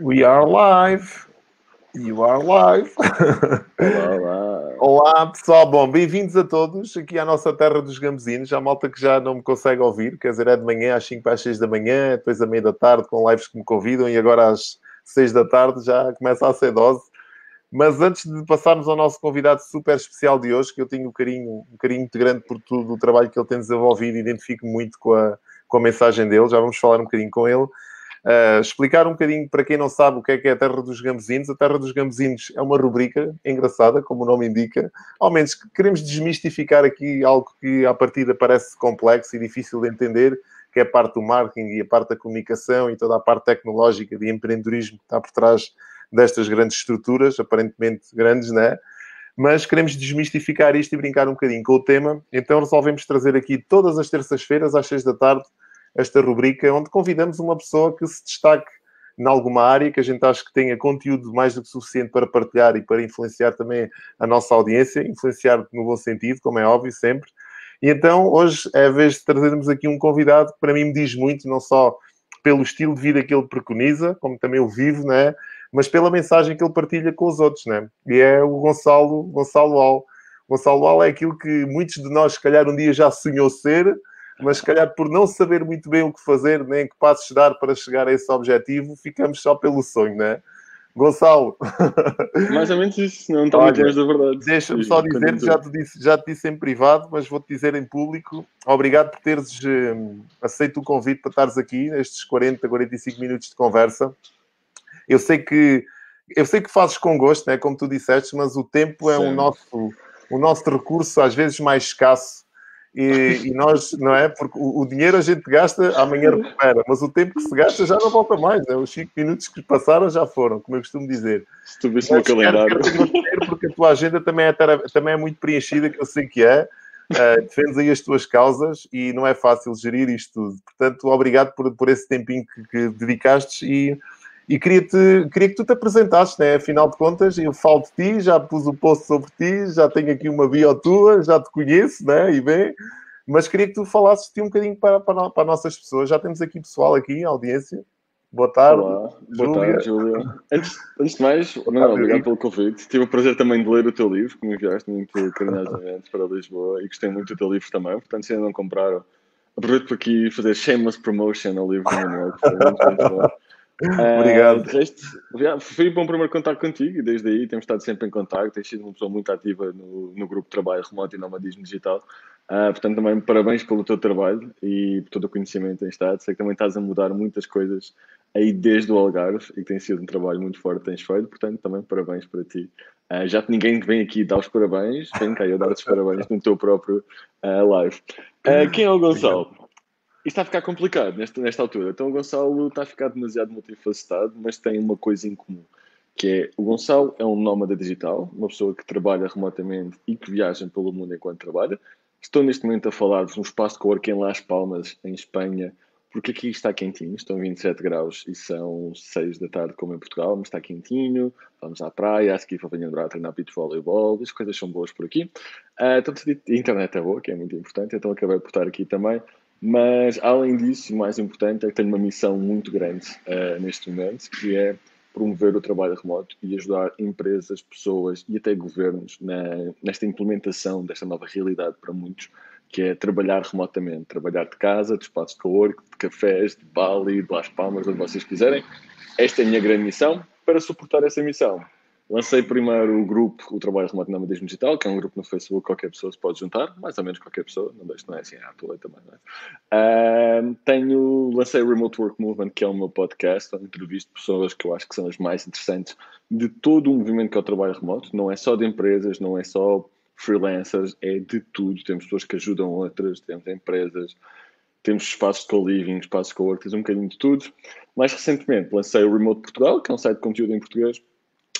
We are live. You are live. Olá, olá. Olá, pessoal. Bom, bem-vindos a todos aqui à nossa terra dos gambezinos. Há malta que já não me consegue ouvir, quer dizer, é de manhã às 5 para as 6 da manhã, depois à meia da tarde com lives que me convidam e agora às 6 da tarde já começa a ser dose. Mas antes de passarmos ao nosso convidado super especial de hoje, que eu tenho um carinho, um carinho muito grande por todo o trabalho que ele tem desenvolvido e identifico muito com a, com a mensagem dele, já vamos falar um bocadinho com ele. Uh, explicar um bocadinho para quem não sabe o que é que é a Terra dos Gambezinos. A Terra dos Gambezinos é uma rubrica engraçada, como o nome indica. Ao menos que queremos desmistificar aqui algo que à partida parece complexo e difícil de entender, que é a parte do marketing e a parte da comunicação e toda a parte tecnológica de empreendedorismo que está por trás destas grandes estruturas, aparentemente grandes, né? Mas queremos desmistificar isto e brincar um bocadinho com o tema. Então resolvemos trazer aqui todas as terças-feiras, às seis da tarde, esta rubrica, onde convidamos uma pessoa que se destaque em alguma área, que a gente acha que tenha conteúdo mais do que suficiente para partilhar e para influenciar também a nossa audiência, influenciar no bom sentido, como é óbvio, sempre. E então, hoje é a vez de trazermos aqui um convidado que para mim me diz muito, não só pelo estilo de vida que ele preconiza, como também o vivo, né? mas pela mensagem que ele partilha com os outros. Né? E é o Gonçalo, Gonçalo Al. Gonçalo Al é aquilo que muitos de nós, se calhar, um dia já sonhou ser, mas se calhar por não saber muito bem o que fazer, nem que passos dar para chegar a esse objetivo, ficamos só pelo sonho, não é? Gonçalo. Mais ou menos isso, não está muito longe da verdade. Deixa-me só dizer, já te, disse, já te disse em privado, mas vou-te dizer em público. Obrigado por teres um, aceito o convite para estares aqui nestes 40, 45 minutos de conversa. Eu sei que eu sei que fazes com gosto, né, como tu disseste, mas o tempo é o nosso, o nosso recurso às vezes mais escasso e, e, nós, não é? Porque o, o, dinheiro a gente gasta, amanhã recupera, mas o tempo que se gasta já não volta mais, né? Os 5 minutos que passaram já foram, como eu costumo dizer. Se tu vês o calendário. porque a tua agenda também é, também é muito preenchida, que eu sei que é. Uh, defendes aí as tuas causas e não é fácil gerir isto tudo. Portanto, obrigado por, por esse tempinho que, que dedicaste e e queria-te, queria que tu te apresentasses, né? Afinal de contas, eu falo de ti, já pus o um post sobre ti, já tenho aqui uma bio tua, já te conheço, né? E bem, mas queria que tu falasses de ti um bocadinho para, para, para nossas pessoas. Já temos aqui pessoal aqui, audiência. Boa tarde. Olá. Boa tarde, Júlia. Antes, antes de mais, não, obrigado pelo convite. Tive o prazer também de ler o teu livro, que me enviaste muito carinhosamente para Lisboa e gostei muito do teu livro também. Portanto, se ainda não compraram, aproveito por aqui fazer shameless promotion ao livro do Manuel, que foi muito, muito bom. Obrigado. Uh, resto, foi bom primeiro contar contigo e desde aí temos estado sempre em contato. Tens sido uma pessoa muito ativa no, no grupo de trabalho remoto e nomadismo digital. Uh, portanto, também parabéns pelo teu trabalho e por todo o conhecimento que tens estado. Sei que também estás a mudar muitas coisas aí desde o Algarve e que tem sido um trabalho muito forte tens feito. Portanto, também parabéns para ti. Uh, já que ninguém vem aqui dar os parabéns, vem cá eu dar os parabéns no teu próprio live. quem é o Gonçalo? Está a ficar complicado nesta, nesta altura. Então o Gonçalo está a ficar demasiado multifacetado, mas tem uma coisa em comum, que é o Gonçalo é um nómada digital, uma pessoa que trabalha remotamente e que viaja pelo mundo enquanto trabalha. Estou neste momento a falar-vos num espaço de coworking em Las Palmas, em Espanha, porque aqui está quentinho, estão 27 graus e são 6 da tarde, como em Portugal, mas está quentinho, vamos à praia, a seguir vou venho a treinar beach voleibol, as coisas são boas por aqui. Uh, então, a internet é boa, que é muito importante, então acabei por estar aqui também mas, além disso, o mais importante é que tenho uma missão muito grande uh, neste momento, que é promover o trabalho remoto e ajudar empresas, pessoas e até governos na, nesta implementação desta nova realidade para muitos, que é trabalhar remotamente, trabalhar de casa, de espaços de cowork, de cafés, de Bali, de Las Palmas, onde vocês quiserem. Esta é a minha grande missão. Para suportar essa missão, Lancei primeiro o grupo O Trabalho Remoto Nomadismo Digital, que é um grupo no Facebook qualquer pessoa se pode juntar, mais ou menos qualquer pessoa, não deixo, não é assim, ah, tu também, não é? Uh, tenho, lancei o Remote Work Movement, que é o meu podcast, onde entrevisto pessoas que eu acho que são as mais interessantes de todo o movimento que é o trabalho remoto, não é só de empresas, não é só freelancers, é de tudo. Temos pessoas que ajudam outras, temos empresas, temos espaços de co-living, espaços de co-work, temos um bocadinho de tudo. Mais recentemente lancei o Remote Portugal, que é um site de conteúdo em português,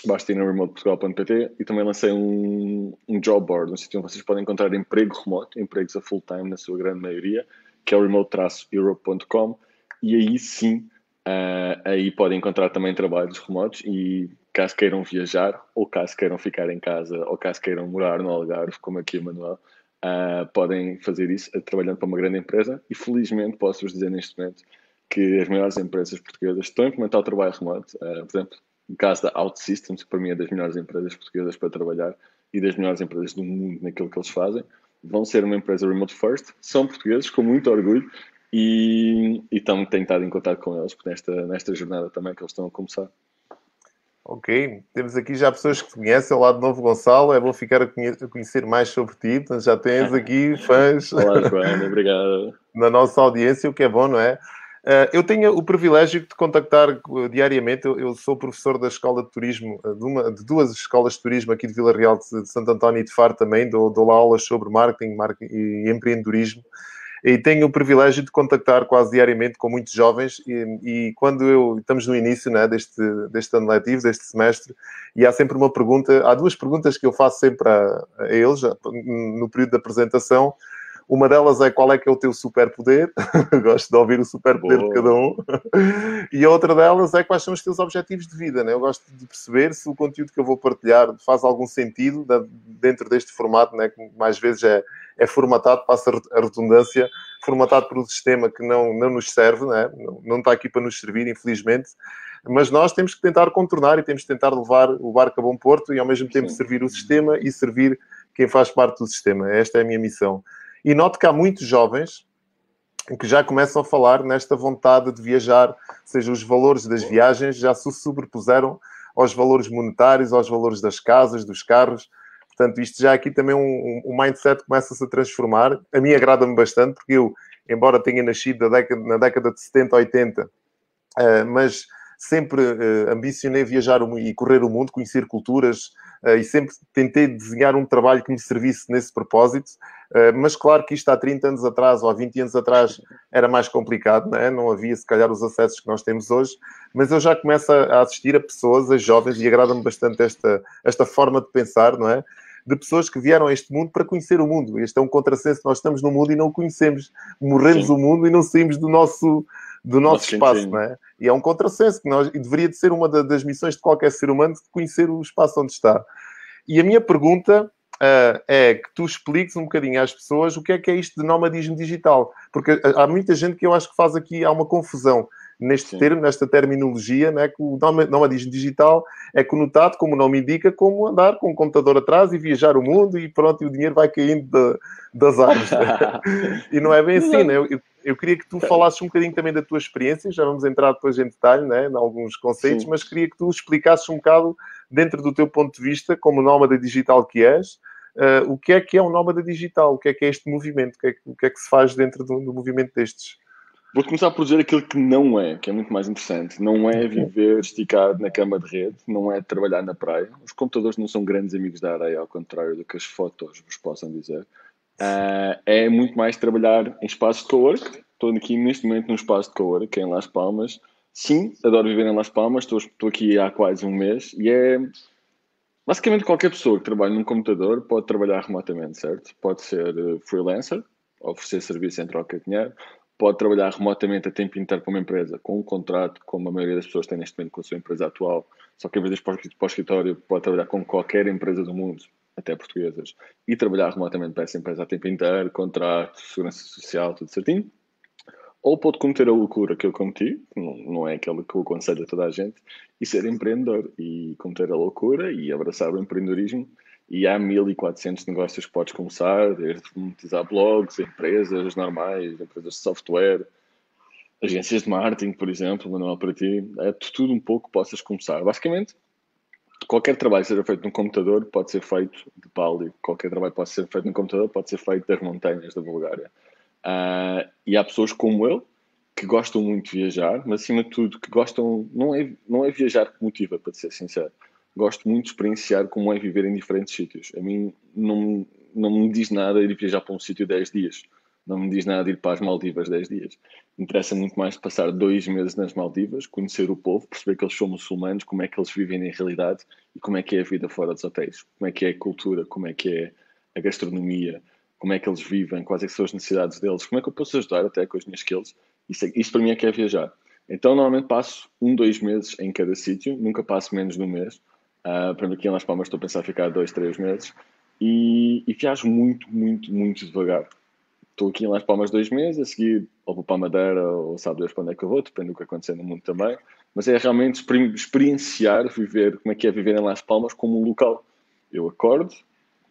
basta ir no remoteportugal.pt e também lancei um, um job board, um sítio onde vocês podem encontrar emprego remoto, empregos a full time na sua grande maioria, que é o remote-europe.com e aí sim, uh, aí podem encontrar também trabalhos remotos e caso queiram viajar ou caso queiram ficar em casa ou caso queiram morar no Algarve, como aqui o Manuel, uh, podem fazer isso trabalhando para uma grande empresa e felizmente posso-vos dizer neste momento que as maiores empresas portuguesas estão a implementar o trabalho remoto. Uh, por exemplo, no caso da OutSystems, que para mim é das melhores empresas portuguesas para trabalhar e das melhores empresas do mundo naquilo que eles fazem, vão ser uma empresa remote first, são portugueses com muito orgulho e, e estão, tenho estado em contato com eles nesta, nesta jornada também que eles estão a começar. Ok, temos aqui já pessoas que te conhecem, lado de Novo Gonçalo, é bom ficar a, conhecer mais sobre ti, portanto já tens aqui fãs Olá, Joana, obrigado. na nossa audiência, o que é bom, não é? Uh, eu tenho o privilégio de contactar diariamente. Eu, sou professor da Escola de Turismo, de, uma, de, duas escolas de turismo aqui de Vila Real de Santo António e de Faro também. Dou, dou lá aulas sobre marketing, marketing e empreendedorismo e tenho o privilégio de contactar quase diariamente com muitos jovens e, e quando eu estamos no início né, deste, deste ano letivo, deste semestre, e há sempre uma pergunta, há duas perguntas que eu faço sempre a, a eles no período da apresentação. Uma delas é qual é que é o teu superpoder. gosto de ouvir o superpoder de cada um. e a outra delas é quais são os teus objetivos de vida. Né? Eu gosto de perceber se o conteúdo que eu vou partilhar faz algum sentido dentro deste formato, né? que mais vezes é, é formatado, passa a redundância, formatado por um sistema que não, não nos serve, né? não, não está aqui para nos servir, infelizmente. Mas nós temos que tentar contornar e temos que tentar levar o barco a bom porto e ao mesmo tempo servir o sistema e servir quem faz parte do sistema. Esta é a minha missão. E noto que há muitos jovens que já começam a falar nesta vontade de viajar, ou seja, os valores das viagens já se sobrepuseram aos valores monetários, aos valores das casas, dos carros. Portanto, isto já aqui também um, um mindset começa-se a transformar. A mim agrada-me bastante, porque eu, embora tenha nascido na década, na década de 70, 80, uh, mas sempre uh, ambicionei viajar e correr o mundo, conhecer culturas, e sempre tentei desenhar um trabalho que me servisse nesse propósito. Uh, mas claro que isto há 30 anos atrás ou há 20 anos atrás era mais complicado, não, é? não havia se calhar os acessos que nós temos hoje, mas eu já começo a assistir a pessoas, a jovens, e agrada-me bastante esta, esta forma de pensar, não é? de pessoas que vieram a este mundo para conhecer o mundo. Este é um contrassenso. Nós estamos no mundo e não o conhecemos. Morremos Sim. o mundo e não saímos do nosso, do nosso Nossa, espaço, não é? E é um contrassenso que nós, e deveria de ser uma das missões de qualquer ser humano de conhecer o espaço onde está. E a minha pergunta uh, é que tu expliques um bocadinho às pessoas o que é que é isto de nomadismo digital. Porque há muita gente que eu acho que faz aqui, há uma confusão neste Sim. termo, nesta terminologia, né, que o nomadismo digital é conotado, como o nome indica, como andar com um computador atrás e viajar o mundo e pronto, e o dinheiro vai caindo de, das árvores. e não é bem assim, né? Eu, eu, queria que tu falasses um bocadinho também da tua experiência, já vamos entrar depois em detalhe, né, em alguns conceitos, Sim. mas queria que tu explicasses um bocado, dentro do teu ponto de vista, como nómada digital que és, uh, o que é que é um nómada digital, o que é que é este movimento, o que é que, que, é que se faz dentro do, do movimento destes. Vou começar por dizer aquilo que não é, que é muito mais interessante. Não é viver esticado na cama de rede, não é trabalhar na praia. Os computadores não são grandes amigos da areia, ao contrário do que as fotos vos possam dizer. Uh, é muito mais trabalhar em espaços de co-work. Estou aqui neste momento num espaço de co-work, é em Las Palmas. Sim, adoro viver em Las Palmas, estou, estou aqui há quase um mês e é. Basicamente, qualquer pessoa que trabalhe num computador pode trabalhar remotamente, certo? Pode ser eh, freelancer, oferecer serviço em troca de dinheiro, pode trabalhar remotamente a tempo inteiro para uma empresa, com um contrato, como a maioria das pessoas tem neste momento com a sua empresa atual, só que em vez de para o escritório, pode trabalhar com qualquer empresa do mundo, até portuguesas, e trabalhar remotamente para essa empresa a tempo inteiro, contrato, segurança social, tudo certinho. Ou pode cometer a loucura que eu cometi, não, não é aquela que eu aconselho a toda a gente, e ser empreendedor, e cometer a loucura e abraçar o empreendedorismo e há 1400 negócios que podes começar, desde monetizar blogs, empresas normais, empresas de software, agências de marketing, por exemplo, manual para ti, é tudo um pouco que possas começar. Basicamente, qualquer trabalho seja feito no computador pode ser feito de Pali, qualquer trabalho pode ser feito no computador pode ser feito das montanhas da Bulgária. Uh, e há pessoas como eu que gostam muito de viajar, mas acima de tudo que gostam, não é, não é viajar que motiva, para ser sincero gosto muito de experienciar como é viver em diferentes sítios. A mim não, não me diz nada ir viajar para um sítio 10 dias. Não me diz nada ir para as Maldivas 10 dias. Interessa muito mais passar dois meses nas Maldivas, conhecer o povo, perceber que eles são muçulmanos, como é que eles vivem na realidade e como é que é a vida fora dos hotéis. Como é que é a cultura, como é que é a gastronomia, como é que eles vivem, quais é são as necessidades deles, como é que eu posso ajudar até com as minhas skills. Isso, é, isso para mim é que é viajar. Então, normalmente passo um, dois meses em cada sítio, nunca passo menos de um mês, Uh, para mim, aqui em Las Palmas, estou a pensar ficar dois, três meses. E, e viajo muito, muito, muito devagar. Estou aqui em Las Palmas dois meses, a seguir ou vou para a Madeira ou sabe Deus para onde é que eu vou, depende do que acontecer no mundo também. Mas é realmente experienciar, viver como é que é viver em Las Palmas como um local. Eu acordo,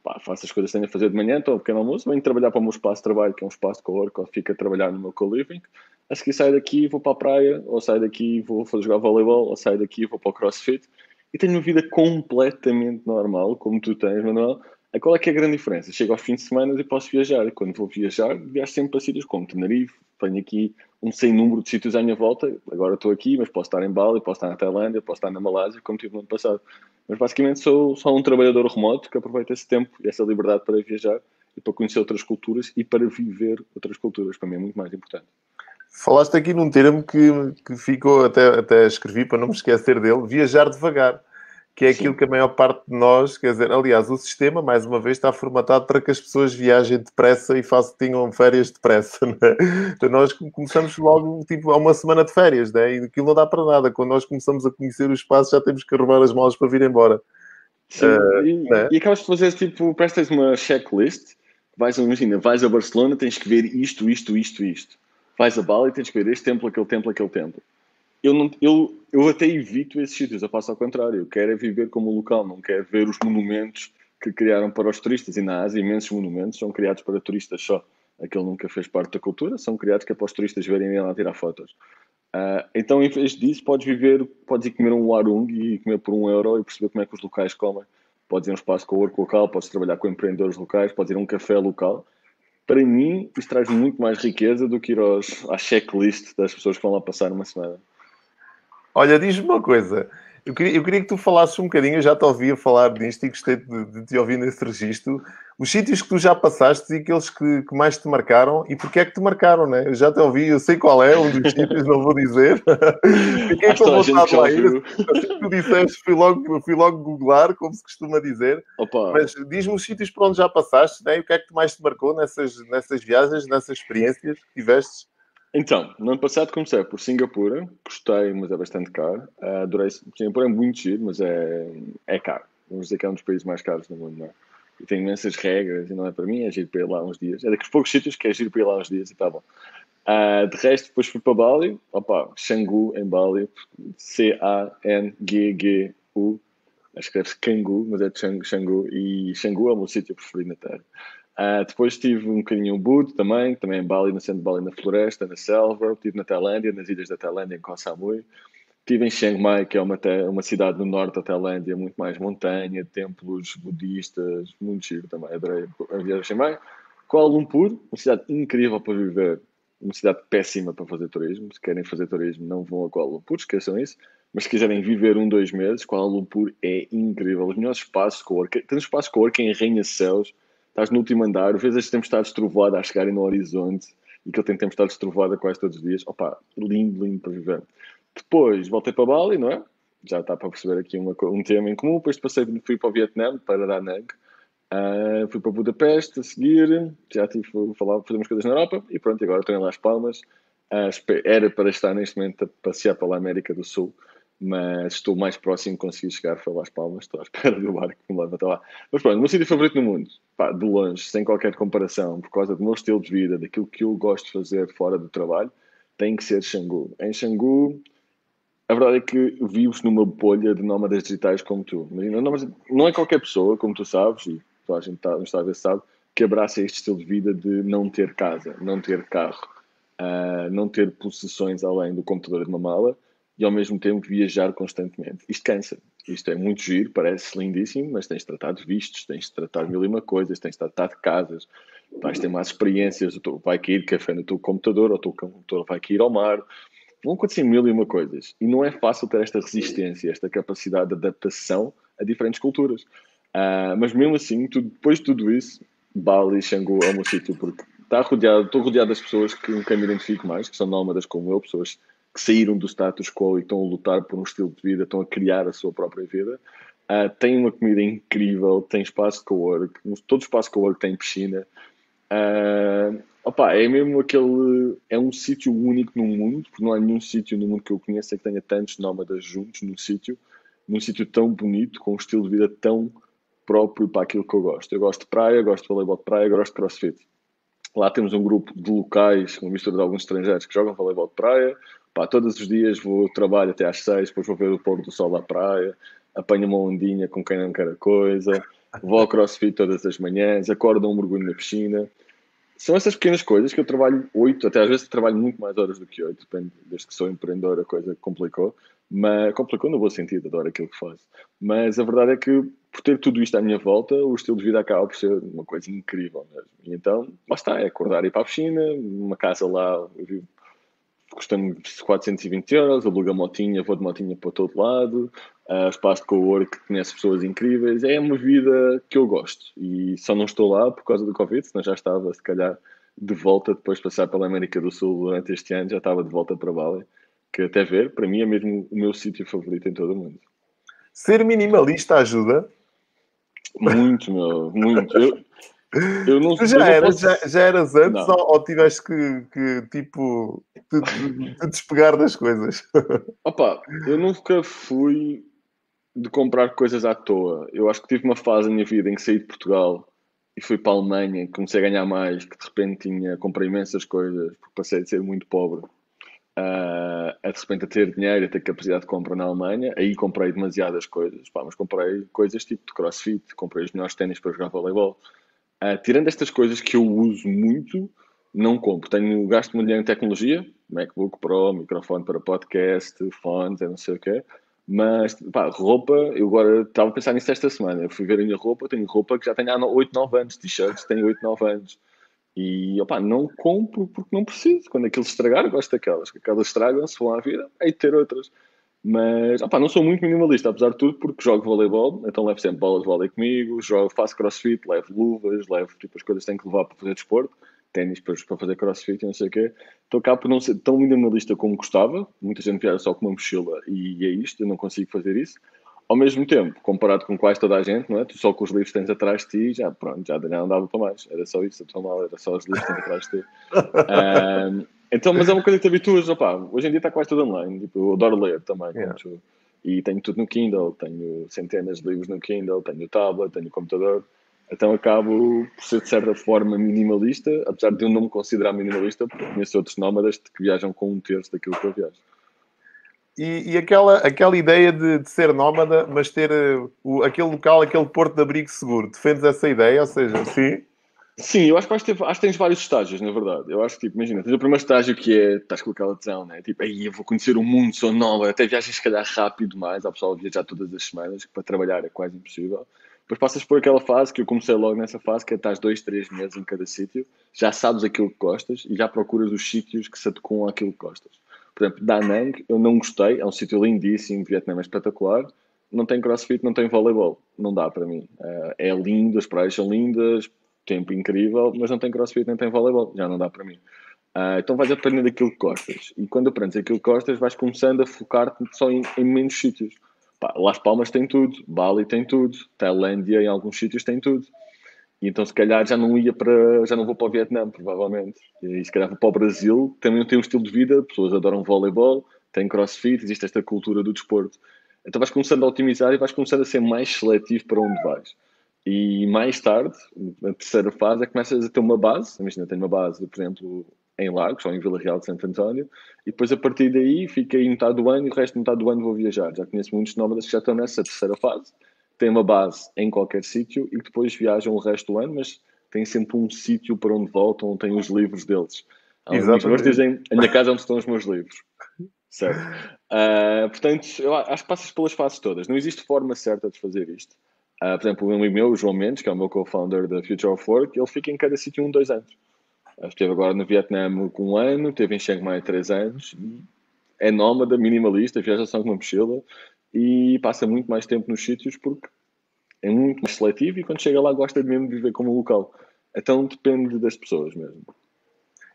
pá, faço as coisas que tenho a fazer de manhã, estou um pequeno almoço, venho trabalhar para o meu espaço de trabalho, que é um espaço de co-work, fico a trabalhar no meu co-living. A seguir saio daqui vou para a praia, ou saio daqui vou jogar voleibol, ou saio daqui vou para o crossfit. E tenho uma vida completamente normal, como tu tens, Manuel, qual é que é a grande diferença? Chego aos fins de semana e posso viajar. Quando vou viajar, viajo sempre para sítios como Tenerife, tenho aqui um sem número de sítios à minha volta. Agora estou aqui, mas posso estar em Bali, posso estar na Tailândia, posso estar na Malásia, como tive no ano passado. Mas basicamente sou só um trabalhador remoto que aproveita esse tempo e essa liberdade para viajar e para conhecer outras culturas e para viver outras culturas. Para mim é muito mais importante. Falaste aqui num termo que, que ficou, até, até escrevi para não me esquecer dele, viajar devagar que é aquilo Sim. que a maior parte de nós, quer dizer, aliás, o sistema, mais uma vez, está formatado para que as pessoas viajem depressa e façam, tenham férias depressa, é? Então nós começamos logo, tipo, há uma semana de férias, né? e aquilo não dá para nada. Quando nós começamos a conhecer o espaço, já temos que arrumar as malas para vir embora. Sim, uh, e, né? e acabas de fazer, tipo, prestas uma checklist, vais, imagina, vais a Barcelona, tens que ver isto, isto, isto, isto. Vais a Bali, tens que ver este templo, aquele templo, aquele templo eu, não, eu, eu até evito esses sítios, eu faço ao contrário. Eu quero é viver como local, não quero ver os monumentos que criaram para os turistas. E na Ásia, imensos monumentos são criados para turistas só. Aquele nunca fez parte da cultura, são criados que é para os turistas verem lá tirar fotos. Uh, então, em vez disso, podes viver, podes ir comer um warung e comer por um euro e perceber como é que os locais comem. Podes ir a um espaço com work local, podes trabalhar com empreendedores locais, podes ir a um café local. Para mim, isto traz muito mais riqueza do que ir aos, à checklist das pessoas que vão lá passar uma semana. Olha, diz-me uma coisa. Eu queria, eu queria, que tu falasses um bocadinho, eu já te ouvia falar disto e gostei de, de te ouvir nesse registro. Os sítios que tu já passaste e aqueles que, que, mais te marcaram e porque é que te marcaram, né? Eu já te ouvi, eu sei qual é, um dos sítios, não vou dizer. Fiquei com vontade lá ir. Assim tu disseste, fui logo, fui logo googlar, como se costuma dizer. Opa. Mas diz-me os sítios por onde já passaste, né? E o que é que mais te marcou nessas, nessas viagens, nessas experiências que tiveste? Então, no ano passado comecei por Singapura, gostei, mas é bastante caro. Uh, adorei. Singapura é muito giro, mas é, é caro. Vamos dizer que é um dos países mais caros do mundo, não é? E tem imensas regras e não é para mim, é giro para ir lá uns dias. É daqueles poucos sítios que é giro para ir lá uns dias e tá bom. Uh, de resto, depois fui para Bali, opa, Xangu em Bali, C-A-N-G-G-U. Escreve-se Kangu, mas é Xangu, e Xangu é o meu sítio preferido na Terra. Uh, depois tive um bocadinho o Bud também, também em Bali, no centro de Bali, na floresta, na selva. Estive na Tailândia, nas ilhas da Tailândia, em Koh Samui. Estive em Chiang Mai, que é uma, uma cidade no norte da Tailândia, muito mais montanha, templos budistas, muito giro também. Adorei a viagem a Chiang Mai. Kuala Lumpur, uma cidade incrível para viver, uma cidade péssima para fazer turismo. Se querem fazer turismo, não vão a Kuala Lumpur, esqueçam isso. Mas se quiserem viver um, dois meses, Kuala Lumpur é incrível. Os melhores espaços de co-work, tem um espaço de co-work em Arranha-Céus, estás no último andar, vês as tempestades trovoadas a chegarem no horizonte e que ele tem tempestades trovoada quase todos os dias. Opa, lindo, lindo para viver. Depois voltei para Bali, não é? Já está para perceber aqui uma, um tema em comum. Depois passei, fui para o Vietnã, para Da Nang. Uh, fui para Budapeste a seguir. Já tive falar, fazer umas coisas na Europa e pronto, agora estou em Las Palmas. Uh, era para estar neste momento a passear pela América do Sul mas estou mais próximo de conseguir chegar foi Las Palmas, estou à espera do barco que me leva até lá. Mas pronto, o meu sítio favorito no mundo, pá, de longe, sem qualquer comparação, por causa do meu estilo de vida, daquilo que eu gosto de fazer fora do trabalho, tem que ser Xangu. Em Xangu, a verdade é que vives numa bolha de nómadas digitais como tu. Não é qualquer pessoa, como tu sabes, e toda a gente está, está a ver sabe, que abraça este estilo de vida de não ter casa, não ter carro, uh, não ter possessões além do computador de uma mala, e ao mesmo tempo viajar constantemente. Isto cansa. Isto é muito giro, parece lindíssimo, mas tens de tratar de vistos, tens de tratar de mil e uma coisas, tens de tratar de casas, vais ter mais experiências, vai cair café no teu computador, ou o teu computador vai cair ao mar. Vão acontecer mil e uma coisas. E não é fácil ter esta resistência, esta capacidade de adaptação a diferentes culturas. Uh, mas mesmo assim, tu, depois de tudo isso, Bali, Xangu é o meu sítio, porque está rodeado, estou rodeado das pessoas que nunca me identifico mais, que são nómadas como eu, pessoas que saíram do status quo e estão a lutar por um estilo de vida, estão a criar a sua própria vida. Uh, tem uma comida incrível, tem espaço co-work, todo espaço co-work tem piscina. Uh, opa, é mesmo aquele. É um sítio único no mundo, porque não há nenhum sítio no mundo que eu conheça que tenha tantos nómadas juntos num sítio, num sítio tão bonito, com um estilo de vida tão próprio para aquilo que eu gosto. Eu gosto de praia, gosto de voleibol de praia, gosto de crossfit. Lá temos um grupo de locais, com mistura de alguns estrangeiros que jogam voleibol de praia. Pá, todos os dias vou trabalho até às seis, depois vou ver o pôr do sol à praia, apanho uma ondinha com quem não quer a coisa, vou ao crossfit todas as manhãs, acordo um mergulho na piscina. São essas pequenas coisas que eu trabalho oito, até às vezes trabalho muito mais horas do que oito, depende, desde que sou empreendedor a coisa complicou, mas complicou no bom sentido, adoro aquilo que faço. Mas a verdade é que por ter tudo isto à minha volta, o estilo de vida acaba por ser uma coisa incrível mesmo. E então, lá está, é acordar e ir para a piscina, uma casa lá, eu vivo custa-me 420 euros, alugo a motinha, vou de motinha para todo lado, uh, espaço de co-work, conheço pessoas incríveis, é uma vida que eu gosto e só não estou lá por causa do Covid, senão já estava, se calhar, de volta depois de passar pela América do Sul durante este ano, já estava de volta para Bali, que até ver, para mim é mesmo o meu sítio favorito em todo o mundo. Ser minimalista ajuda? Muito, meu, muito. Eu, eu não, tu já, eras, posso... já, já, eras antes ou, ou, tiveste que, que tipo, te, te, despegar das coisas? Opa, eu nunca fui de comprar coisas à toa. Eu acho que tive uma fase na minha vida em que saí de Portugal e fui para a Alemanha, comecei a ganhar mais, que de repente tinha, comprei imensas coisas, porque passei de ser muito pobre uh, a de repente a ter dinheiro, a ter capacidade de compra na Alemanha. Aí comprei demasiadas coisas, pá, mas comprei coisas tipo de crossfit, comprei os melhores ténis para jogar voleibol. Uh, tirando estas coisas que eu uso muito, não compro. Tenho gasto muito dinheiro em tecnologia, MacBook Pro, microfone para podcast, fones, não sei o quê. Mas, pá, roupa, eu agora estava a pensar nisso esta semana. Eu fui ver a minha roupa, tenho roupa que já tem há 8, 9 anos, t-shirts tenho 8, 9 anos. E, opá, não compro porque não preciso. Quando aquilo estragar, gosto daquelas. Que aquelas estragam-se, vão à vida, de ter outras. Mas, opá, não sou muito minimalista, apesar de tudo, porque jogo voleibol, então levo sempre bolas de vôlei comigo, jogo, faço crossfit, levo luvas, levo tipo as coisas que tenho que levar para fazer desporto, ténis para, para fazer crossfit e não sei o quê. Estou cá por não ser tão minimalista como gostava. Muita gente viaja só com uma mochila e é isto, eu não consigo fazer isso ao mesmo tempo, comparado com quase toda a gente, não é? Tu só com os livros tens atrás de ti, já, pronto, já, já não dava para mais. Era só isso, estou mal, era só os livros que tens atrás de ti. Um, então, mas é uma coisa que te habituas, opá, hoje em dia está quase tudo online, tipo, eu adoro ler também, yeah. e tenho tudo no Kindle, tenho centenas de livros no Kindle, tenho o tablet, tenho o computador, então acabo por ser de certa forma minimalista, apesar de eu não me considerar minimalista, porque conheço outros nómadas que viajam com um terço daquilo que eu viajo. E, e, aquela, aquela ideia de, de, ser nómada, mas ter uh, o, aquele local, aquele porto de abrigo seguro, defendes essa ideia? Ou seja, sim? Sim, eu acho que, ter, acho que tens vários estágios, na verdade. Eu acho que, tipo, imagina, tens o primeiro estágio que é, estás com aquela tesão, né? Tipo, aí eu vou conhecer o mundo, sou nova, até viagens se calhar rápido mais, há pessoal a viajar todas as semanas, que para trabalhar é quase impossível. Depois passas por aquela fase, que eu comecei logo nessa fase, que é estás dois, três meses em cada sítio, já sabes aquilo que gostas e já procuras os sítios que se adequam àquilo que gostas. Por exemplo, Da Nang, eu não gostei, é um sítio lindíssimo, Vietnã é espetacular, não tem crossfit, não tem voleibol, não dá para mim. Uh, é lindo, as praias são lindas, tempo incrível, mas não tem crossfit nem tem voleibol, já não dá para mim. Uh, então vais aprendendo aquilo que gostas. E quando aprendes aquilo que gostas, vais começando a focar-te só em, em menos sítios. Las Palmas tem tudo, Bali tem tudo, Tailândia em alguns sítios tem tudo. E então, se calhar, já não ia para. Já não vou para o Vietnã, provavelmente. E se calhar vou para o Brasil, também tem um estilo de vida, pessoas adoram voleibol, tem crossfit, existe esta cultura do desporto. Então vais começando a otimizar e vais começando a ser mais seletivo para onde vais. E mais tarde, na terceira fase, é que começas a ter uma base. Imagina, tenho uma base, por exemplo, em Lagos ou em Vila Real de Santo António, e depois a partir daí fiquei metade do ano e o resto de metade do ano vou viajar. Já conheço muitos nómadas que já estão nessa terceira fase têm uma base em qualquer sítio e depois viajam o resto do ano, mas têm sempre um sítio para onde voltam, têm os livros deles. Exatamente. dizem, a minha casa é onde estão os meus livros. Certo. Uh, portanto, eu acho que passas pelas fases todas. Não existe forma certa de fazer isto. Uh, por exemplo, um amigo meu, o João Mendes, que é o meu co-founder da Future of Work, ele fica em cada sítio um, dois anos. Esteve agora no Vietnã um ano, esteve em Chiang Mai três anos. É nómada, minimalista, viaja só com uma mochila e passa muito mais tempo nos sítios porque é muito mais seletivo e quando chega lá gosta mesmo de viver como local. Então depende das pessoas mesmo.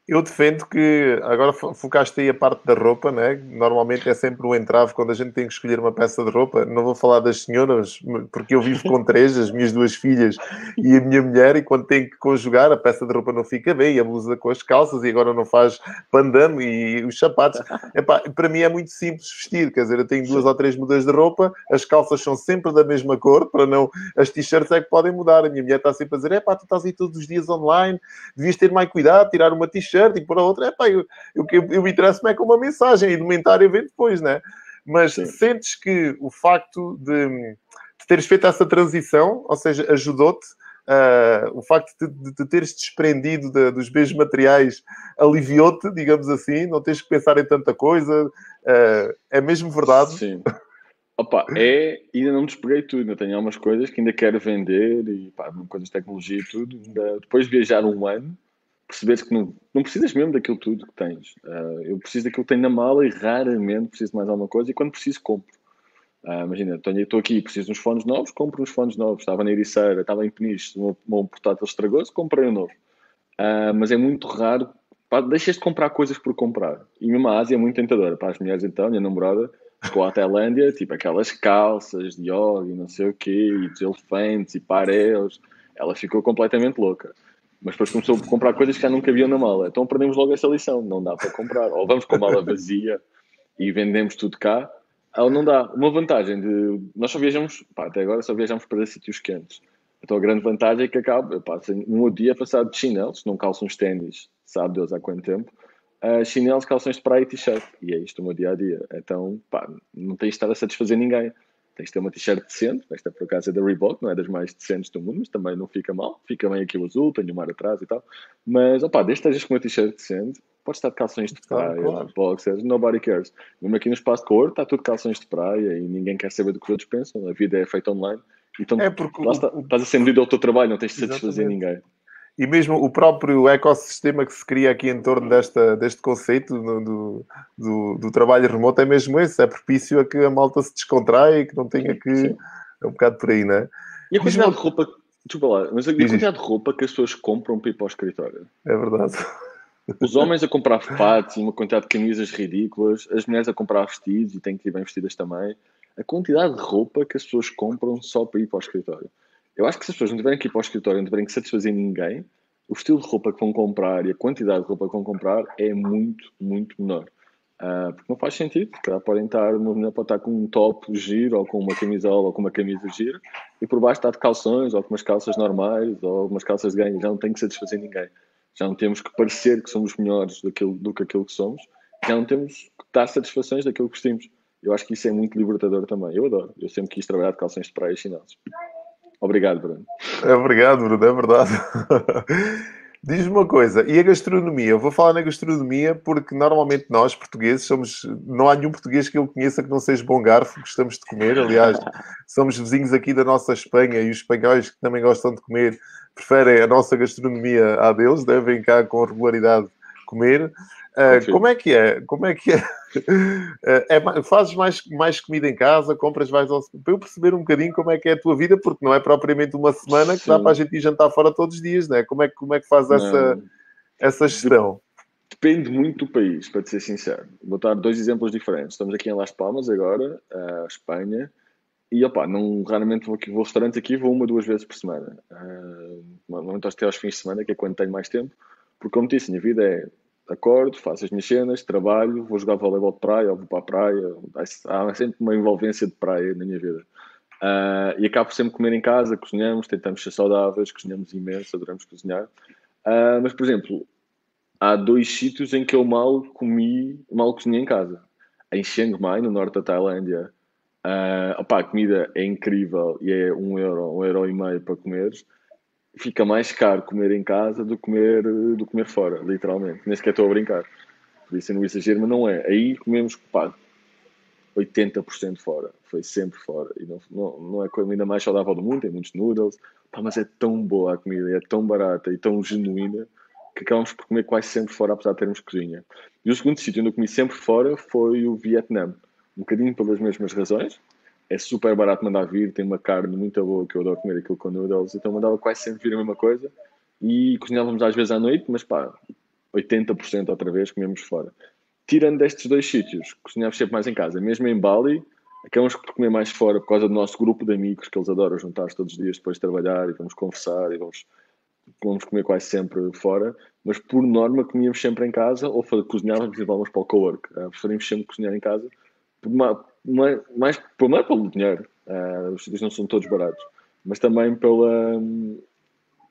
Eu defendo que agora focaste aí a parte da roupa, né? Normalmente é sempre um entrave quando a gente tem que escolher uma peça de roupa. Não vou falar das senhoras, porque eu vivo com três, as minhas duas filhas e a minha mulher, e quando tem que conjugar, a peça de roupa não fica bem, e a blusa com as calças, e agora não faz pandano e os sapatos. Epá, para mim é muito simples vestir, quer dizer, eu tenho duas ou três mudas de roupa, as calças são sempre da mesma cor, para não. As t-shirts é que podem mudar. A minha mulher está sempre a dizer: é pá, tu estás aí todos os dias online, devias ter mais cuidado, tirar uma t-shirt t-shirt e por a outra, é pá, eu, eu, eu, eu me interesso é com uma mensagem e documentário vem depois, né? Mas Sim. sentes que o facto de, de, teres feito essa transição, ou seja, ajudou-te, uh, o facto de, de, de teres desprendido de, dos bens materiais aliviou-te, digamos assim, não tens que pensar em tanta coisa, uh, é mesmo verdade? Sim. Opa, é, ainda não despeguei tudo, ainda tenho algumas coisas que ainda quero vender e pá, coisas de tecnologia e tudo. Ainda, depois de viajar um ano, perceberes que não, não precisas mesmo daquilo tudo que tens. Uh, eu preciso daquilo que tenho na mala e raramente preciso de mais alguma coisa e quando preciso compro. Uh, imagina, estou aqui, preciso de uns fones novos, compro uns fones novos. Estava na Ericeira, estava em Peniche, o meu, portátil estragou-se, comprei um novo. Uh, mas é muito raro, pá, deixas de comprar coisas por comprar. E mesmo a Ásia é muito tentadora. Para as mulheres então, minha namorada, ficou à Tailândia, tipo aquelas calças de yoga e não sei o quê, e elefantes e pareus. Ela ficou completamente louca. Mas depois começou a comprar coisas que já nunca haviam na mala. Então perdemos logo essa lição. Não dá para comprar. Ou vamos com a mala vazia e vendemos tudo cá. Ou não dá. Uma vantagem de. Nós só viajamos. Pá, até agora só viajamos para sítios quentes. Então a grande vantagem é que acaba. Pá, um dia passado de chinelos, não calço uns ténis, sabe Deus há quanto tempo. Uh, chinelos, calções de praia e t-shirt. E é isto o meu dia a dia. Então, pá, não tens de estar a satisfazer ninguém tens de ter uma t-shirt decente, esta por acaso é da Reebok, não é das mais decentes do mundo, mas também não fica mal, fica bem aqui o azul, tem o mar atrás e tal, mas opá, desde que estejas com uma t-shirt decente, podes estar de calções de praia, claro. boxers, nobody cares. Mesmo aqui no espaço de cor, está tudo de calções de praia e ninguém quer saber do que os outros pensam, a vida é feita online, então é porque lá está, estás a ser medido ao teu trabalho, não tens de satisfazer ninguém e mesmo o próprio ecossistema que se cria aqui em torno desta, deste conceito do, do, do, trabalho remoto é mesmo esse, é propício a que a malta se descontraia e que não tenha que. Sim. É um bocado por aí, não é? E a quantidade de roupa. Desculpa lá, mas a quantidade de roupa que as pessoas compram para ir para o escritório. É verdade. Os homens a comprar fatos e uma quantidade de camisas ridículas, as mulheres a comprar vestidos e têm que ir bem vestidas também. A quantidade de roupa que as pessoas compram só para ir para o escritório. Eu acho que se as pessoas não tiverem que ir para o escritório, não tiverem que satisfazer ninguém, o estilo de roupa que vão comprar e a quantidade de roupa que vão comprar é muito, muito menor. Uh, porque não faz sentido, porque podem estar, uma pode estar com um top giro, ou com uma camisola, ou com uma camisa gira, e por baixo está de calções, ou com umas calças normais, ou umas calças de ganho, já não tem que satisfazer ninguém. Já não temos que parecer que somos melhores do que aquilo que somos, já não temos que dar satisfações daquilo que vestimos. Eu acho que isso é muito libertador também. Eu adoro. Eu sempre quis trabalhar de calções de praia e chinelos. Obrigado, Bruno. É, obrigado, Bruno, é verdade. Diz-me uma coisa, e a gastronomia? Eu vou falar na gastronomia porque normalmente nós, portugueses, somos. Não há nenhum português que eu conheça que não seja bom garfo, gostamos de comer. Aliás, somos vizinhos aqui da nossa Espanha e os espanhóis que também gostam de comer preferem a nossa gastronomia à deles, devem cá com regularidade comer. Uh, como é que é? Como é que é? Uh, é fazes mais, mais comida em casa, compras mais ao... para eu perceber um bocadinho como é que é a tua vida, porque não é propriamente uma semana que Sim. dá para a gente ir jantar fora todos os dias, não é? Como é, como é que faz essa, essa gestão? Depende muito do país, para te ser sincero. Vou dar dois exemplos diferentes. Estamos aqui em Las Palmas agora, uh, Espanha, e opa, não, raramente vou, aqui, vou ao restaurante aqui, vou uma, duas vezes por semana. Uh, normalmente até aos fins de semana, que é quando tenho mais tempo, porque como disse, a minha vida é acordo, faço as minhas cenas, trabalho, vou jogar voleibol de praia, ou vou para a praia. Há sempre uma envolvência de praia na minha vida. Uh, e acabo sempre comer em casa, cozinhamos, tentamos ser saudáveis, cozinhamos imenso, adoramos cozinhar. Uh, mas, por exemplo, há dois sítios em que eu mal comi, mal cozinhei em casa. Em Chiang Mai, no norte da Tailândia, uh, opa, a comida é incrível e é um euro, um euro e meio para comeres fica mais caro comer em casa do que comer, do comer fora, literalmente. Nem sequer estou a brincar. Isso é um exagero, mas não é. Aí comemos, pá, 80% fora. Foi sempre fora. E não, não, não é a comida mais saudável do mundo, tem muitos noodles. Pá, mas é tão boa a comida, é tão barata e tão genuína que acabamos por comer quase sempre fora, apesar de termos cozinha. E o segundo sítio onde eu comi sempre fora foi o Vietnã. Um bocadinho pelas mesmas razões, é super barato mandar vir, tem uma carne muito boa que eu adoro comer aquilo com noodles, então mandava quase sempre vir a mesma coisa e cozinhávamos às vezes à noite, mas pá, 80% outra vez comíamos fora. Tirando destes dois sítios, cozinhávamos sempre mais em casa. Mesmo em Bali, acabamos por comer mais fora por causa do nosso grupo de amigos que eles adoram juntar-se todos os dias depois de trabalhar e vamos conversar e vamos, vamos comer quase sempre fora. Mas por norma comíamos sempre em casa ou cozinhávamos e levávamos para o co-work. Uh, preferimos sempre cozinhar em casa, mais, mais, mais pelo dinheiro. Uh, os sítios não são todos baratos, mas também pela,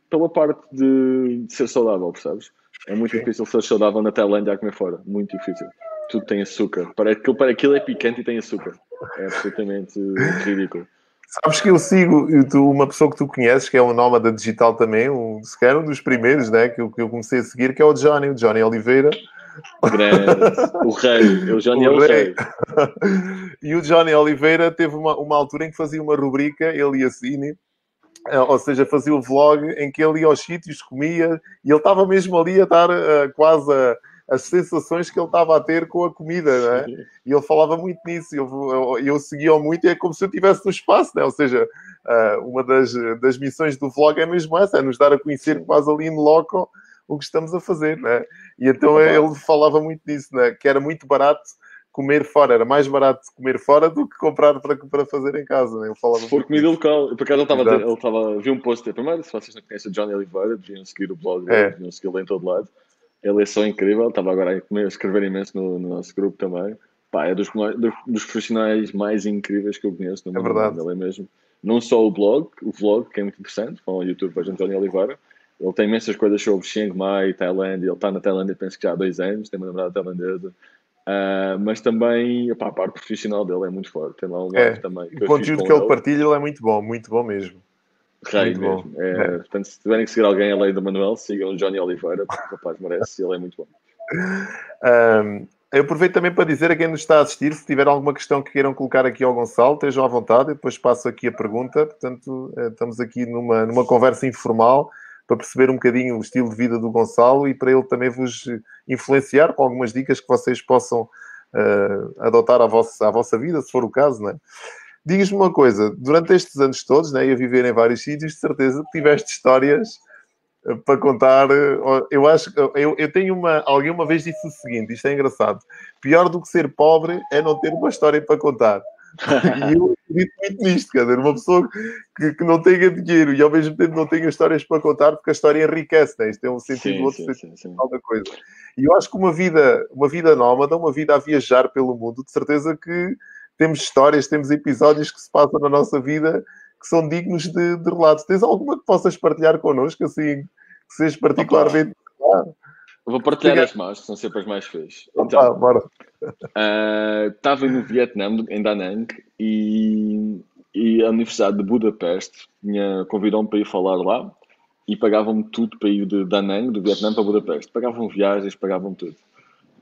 pela parte de, de ser saudável, percebes? É muito Sim. difícil ser saudável na Tailândia a comer fora. Muito difícil. Tudo tem açúcar. Para aquilo, para aquilo é picante e tem açúcar. É absolutamente ridículo. Sabes que eu sigo uma pessoa que tu conheces, que é um nómada digital também, um, sequer um dos primeiros né, que, eu, que eu comecei a seguir, que é o Johnny, o Johnny Oliveira. O rei. O Johnny o é o rei. rei. e o Johnny Oliveira teve uma, uma altura em que fazia uma rubrica, ele e a Cine, eh, ou seja, fazia o vlog em que ele ia aos sítios, comia, e ele estava mesmo ali a dar uh, quase a, as sensações que ele estava a ter com a comida, né? E ele falava muito nisso, eu, eu, eu seguia-o muito, e é como se eu estivesse no espaço, né? Ou seja, uh, uma das, das missões do vlog é mesmo essa, é nos dar a conhecer quase ali no loco o que estamos a fazer, né? E então ele falava muito nisso, né? Que era muito barato comer fora, era mais barato comer fora do que comprar para, para fazer em casa. Né? Ele falava se for comida local, por acaso ele estava, a ele estava, vi um post, primeiro, se vocês não conhecem o Johnny Oliveira, deviam seguir o blog é. deviam segui-lo em todo lado. Ele é só incrível, estava agora a escrever imenso no, no nosso grupo também. Pá, é dos, dos, dos, profissionais mais incríveis que eu conheço no é verdade. Ele é mesmo. Não só o blog, o vlog, que é muito interessante, com o YouTube para Johnny Oliveira, ele tem imensas coisas sobre Chiang Mai, Tailândia. Ele está na Tailândia, penso que já há dois anos, tem uma namorada tailandesa. Uh, mas também a parte profissional dele é muito forte. Tem lá um é, também. o conteúdo que ele, ele partilha ele é muito bom, muito bom mesmo. Rei muito mesmo. É, é. Portanto, se tiverem que seguir alguém além do Manuel, sigam o Johnny Oliveira, porque o rapaz merece, ele é muito bom. Um, eu aproveito também para dizer a quem nos está a assistir, se tiver alguma questão que queiram colocar aqui ao Gonçalo, estejam à vontade, depois passo aqui a pergunta. Portanto, eh, estamos aqui numa, numa conversa informal para perceber um bocadinho o estilo de vida do Gonçalo e para ele também vos influenciar com algumas dicas que vocês possam uh, adotar à vossa, à vossa vida, se for o caso, não é? Digas-me uma coisa, durante estes anos todos, né, a viver em vários sítios, de certeza que tiveste histórias eh, para contar. Eh, eu acho que eu, eu tenho uma. Alguém uma vez disse o seguinte: isto é engraçado. Pior do que ser pobre é não ter uma história para contar. e eu acredito muito nisto, quer dizer, uma pessoa que, que, não tenha dinheiro e ao mesmo tempo não tenha histórias para contar, porque a história enriquece, né? isto é um sentido sim, outro sim, sentido sim, sim. coisa. E eu acho que uma vida, uma vida nómada, uma vida a viajar pelo mundo, de certeza que temos histórias, temos episódios que se passam na nossa vida que são dignos de, de relatos. Tens alguma que possas partilhar connosco, assim, que sejas particularmente. Vou partilhar as más, que são sempre as mais feias. Então, ah, bora. Uh, estava no Vietnã, em Da Nang, e, e a Universidade de Budapeste convidou-me para ir falar lá e pagavam-me tudo para ir de Da Nang, do Vietnã para Budapeste. Pagavam viagens, pagavam tudo.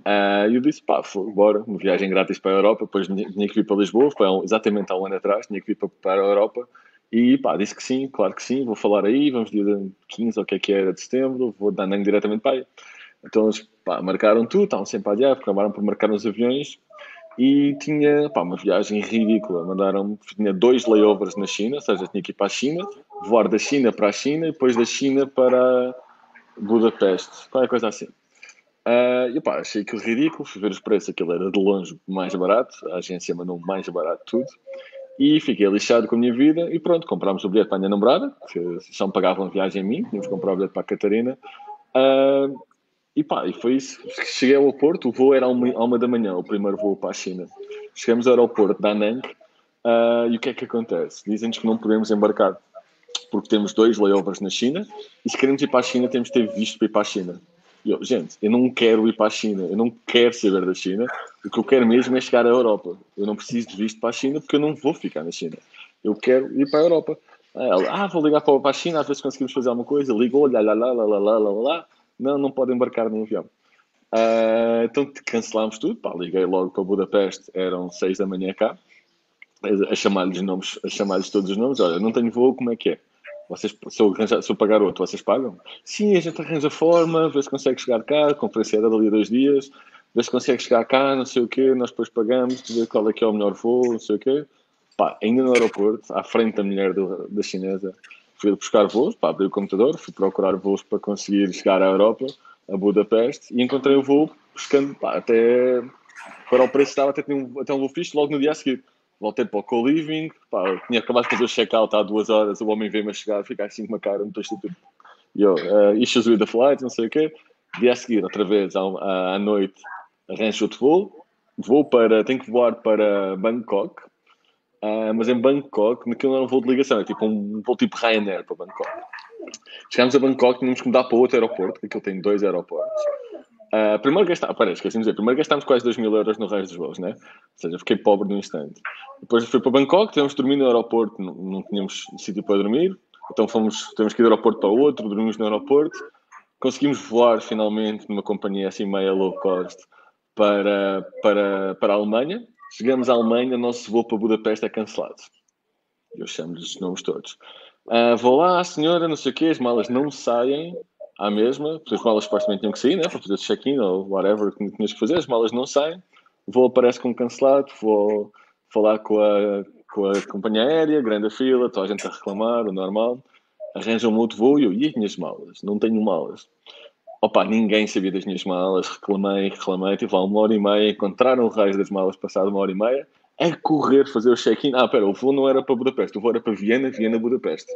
Uh, e eu disse, pá, foi, bora, uma viagem grátis para a Europa, depois tinha, que vir para Lisboa, foi exatamente há um ano atrás, tinha que vir para, para a Europa, e pá, disse que sim, claro que sim, vou falar aí, vamos dia 15 ou o que é que era de setembro, vou dar nem diretamente para aí. Então eles pá, marcaram tudo, estavam sempre a adiar, acabaram por marcar nos aviões, e tinha pá, uma viagem ridícula, mandaram tinha dois layovers na China, ou seja, tinha que ir para a China, voar da China para a China, e depois da China para Budapeste, qualquer coisa assim. Uh, e pá, achei aquilo ridículo, fui ver os preços, aquilo era de longe mais barato, a agência mandou mais barato tudo. E fiquei lixado com a minha vida e pronto, comprámos o bilhete para a minha namorada, que só me pagavam viagem a mim, tínhamos que comprar o bilhete para a Catarina. Uh, e pá, e foi isso. Cheguei ao aeroporto, o voo era à uma, uma da manhã, o primeiro voo para a China. Chegamos ao aeroporto da Anang uh, ah, e o que é que acontece? Dizem-nos que não podemos embarcar porque temos dois layovers na China e se queremos ir para a China temos de ter visto para ir para a China. E eu, gente, eu não quero ir para a China, eu não quero saber da China, o que eu quero mesmo é chegar à Europa. Eu não preciso de visto para a China porque eu não vou ficar na China. Eu quero ir para a Europa. Ela, ah, vou ligar para a China, às vezes conseguimos fazer alguma coisa, ligou, lá, lá, lá, lá, lá, lá, lá. Não, não pode embarcar no avião. Uh, então cancelámos tudo. Pá, liguei logo para Budapeste, eram seis da manhã cá, a chamar-lhes nomes, a chamar-lhes todos os nomes. Olha, não tenho voo, como é que é? Vocês, se, eu arranjar, se eu pagar outro, vocês pagam? Sim, a gente arranja forma, vê se consegue chegar cá, a conferência era dali a dois dias, vê se consegue chegar cá, não sei o quê, nós depois pagamos, ver qual é que é o melhor voo, não sei o quê. Pá, ainda no aeroporto, à frente da mulher do, da chinesa, fui buscar voos, pá, abri o computador, fui procurar voos para conseguir chegar à Europa. a Budapeste e encontrei o voo pescando pá, até para o preço estava, até, um, até um voo fixe logo no dia a seguir. Voltei para o co-living, tinha acabado de fazer o check-out há duas horas, o homem veio-me a chegar, fica assim com uma cara muito estúpido. E eu, uh, issues with the flight, não sei o quê. Dia a seguir, outra vez, à, à noite, arranjo outro voo, vou para, tenho que voar para Bangkok, uh, mas em Bangkok, naquilo não era um voo de ligação, é tipo um, voo tipo Ryanair para Bangkok. Chegámos a Bangkok, tínhamos que mudar para outro aeroporto, porque aquilo tem dois aeroportos. Uh, primeiro gastámos, parece, esqueci de dizer, primeiro gastámos quase 2 mil euros no resto dos voos, né? Ou seja, fiquei pobre no instante. Depois fui para Bangkok, tivemos de dormir no aeroporto, não, não tínhamos sítio para dormir, então fomos, temos que ir do aeroporto para o outro, dormimos no aeroporto, conseguimos voar finalmente numa companhia assim meia low cost para, para, para a Alemanha. Chegamos à Alemanha, o nosso voo para Budapeste é cancelado. Eu chamo-lhes os nomes todos. Uh, vou lá, senhora, não sei o quê, as malas não saem à mesma, porque as malas supostamente tinham que sair, né, para fazer check-in ou whatever que tinhas que fazer, as malas não saem, o voo aparece como cancelado, vou falar com a, com a companhia aérea, grande fila, toda a gente a reclamar, o normal, arranjam um outro voo e eu, e as minhas malas? Não tenho malas. Opa, ninguém sabia das minhas malas, reclamei, reclamei, tive lá uma hora e meia, encontraram o raio das malas passado uma hora e meia, a correr fazer o check-in. Ah, pera, o voo não era para Budapeste, o voo era para Viena, Viena, Budapeste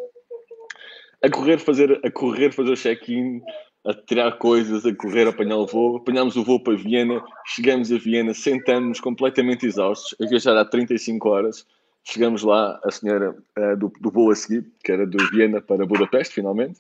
a correr fazer, a correr fazer o check-in, a tirar coisas, a correr, a apanhar o voo. Apanhámos o voo para Viena, chegamos a Viena, sentamos completamente exaustos, a viajar há 35 horas. Chegamos lá, a senhora uh, do, do voo a seguir, que era de Viena para Budapeste, finalmente,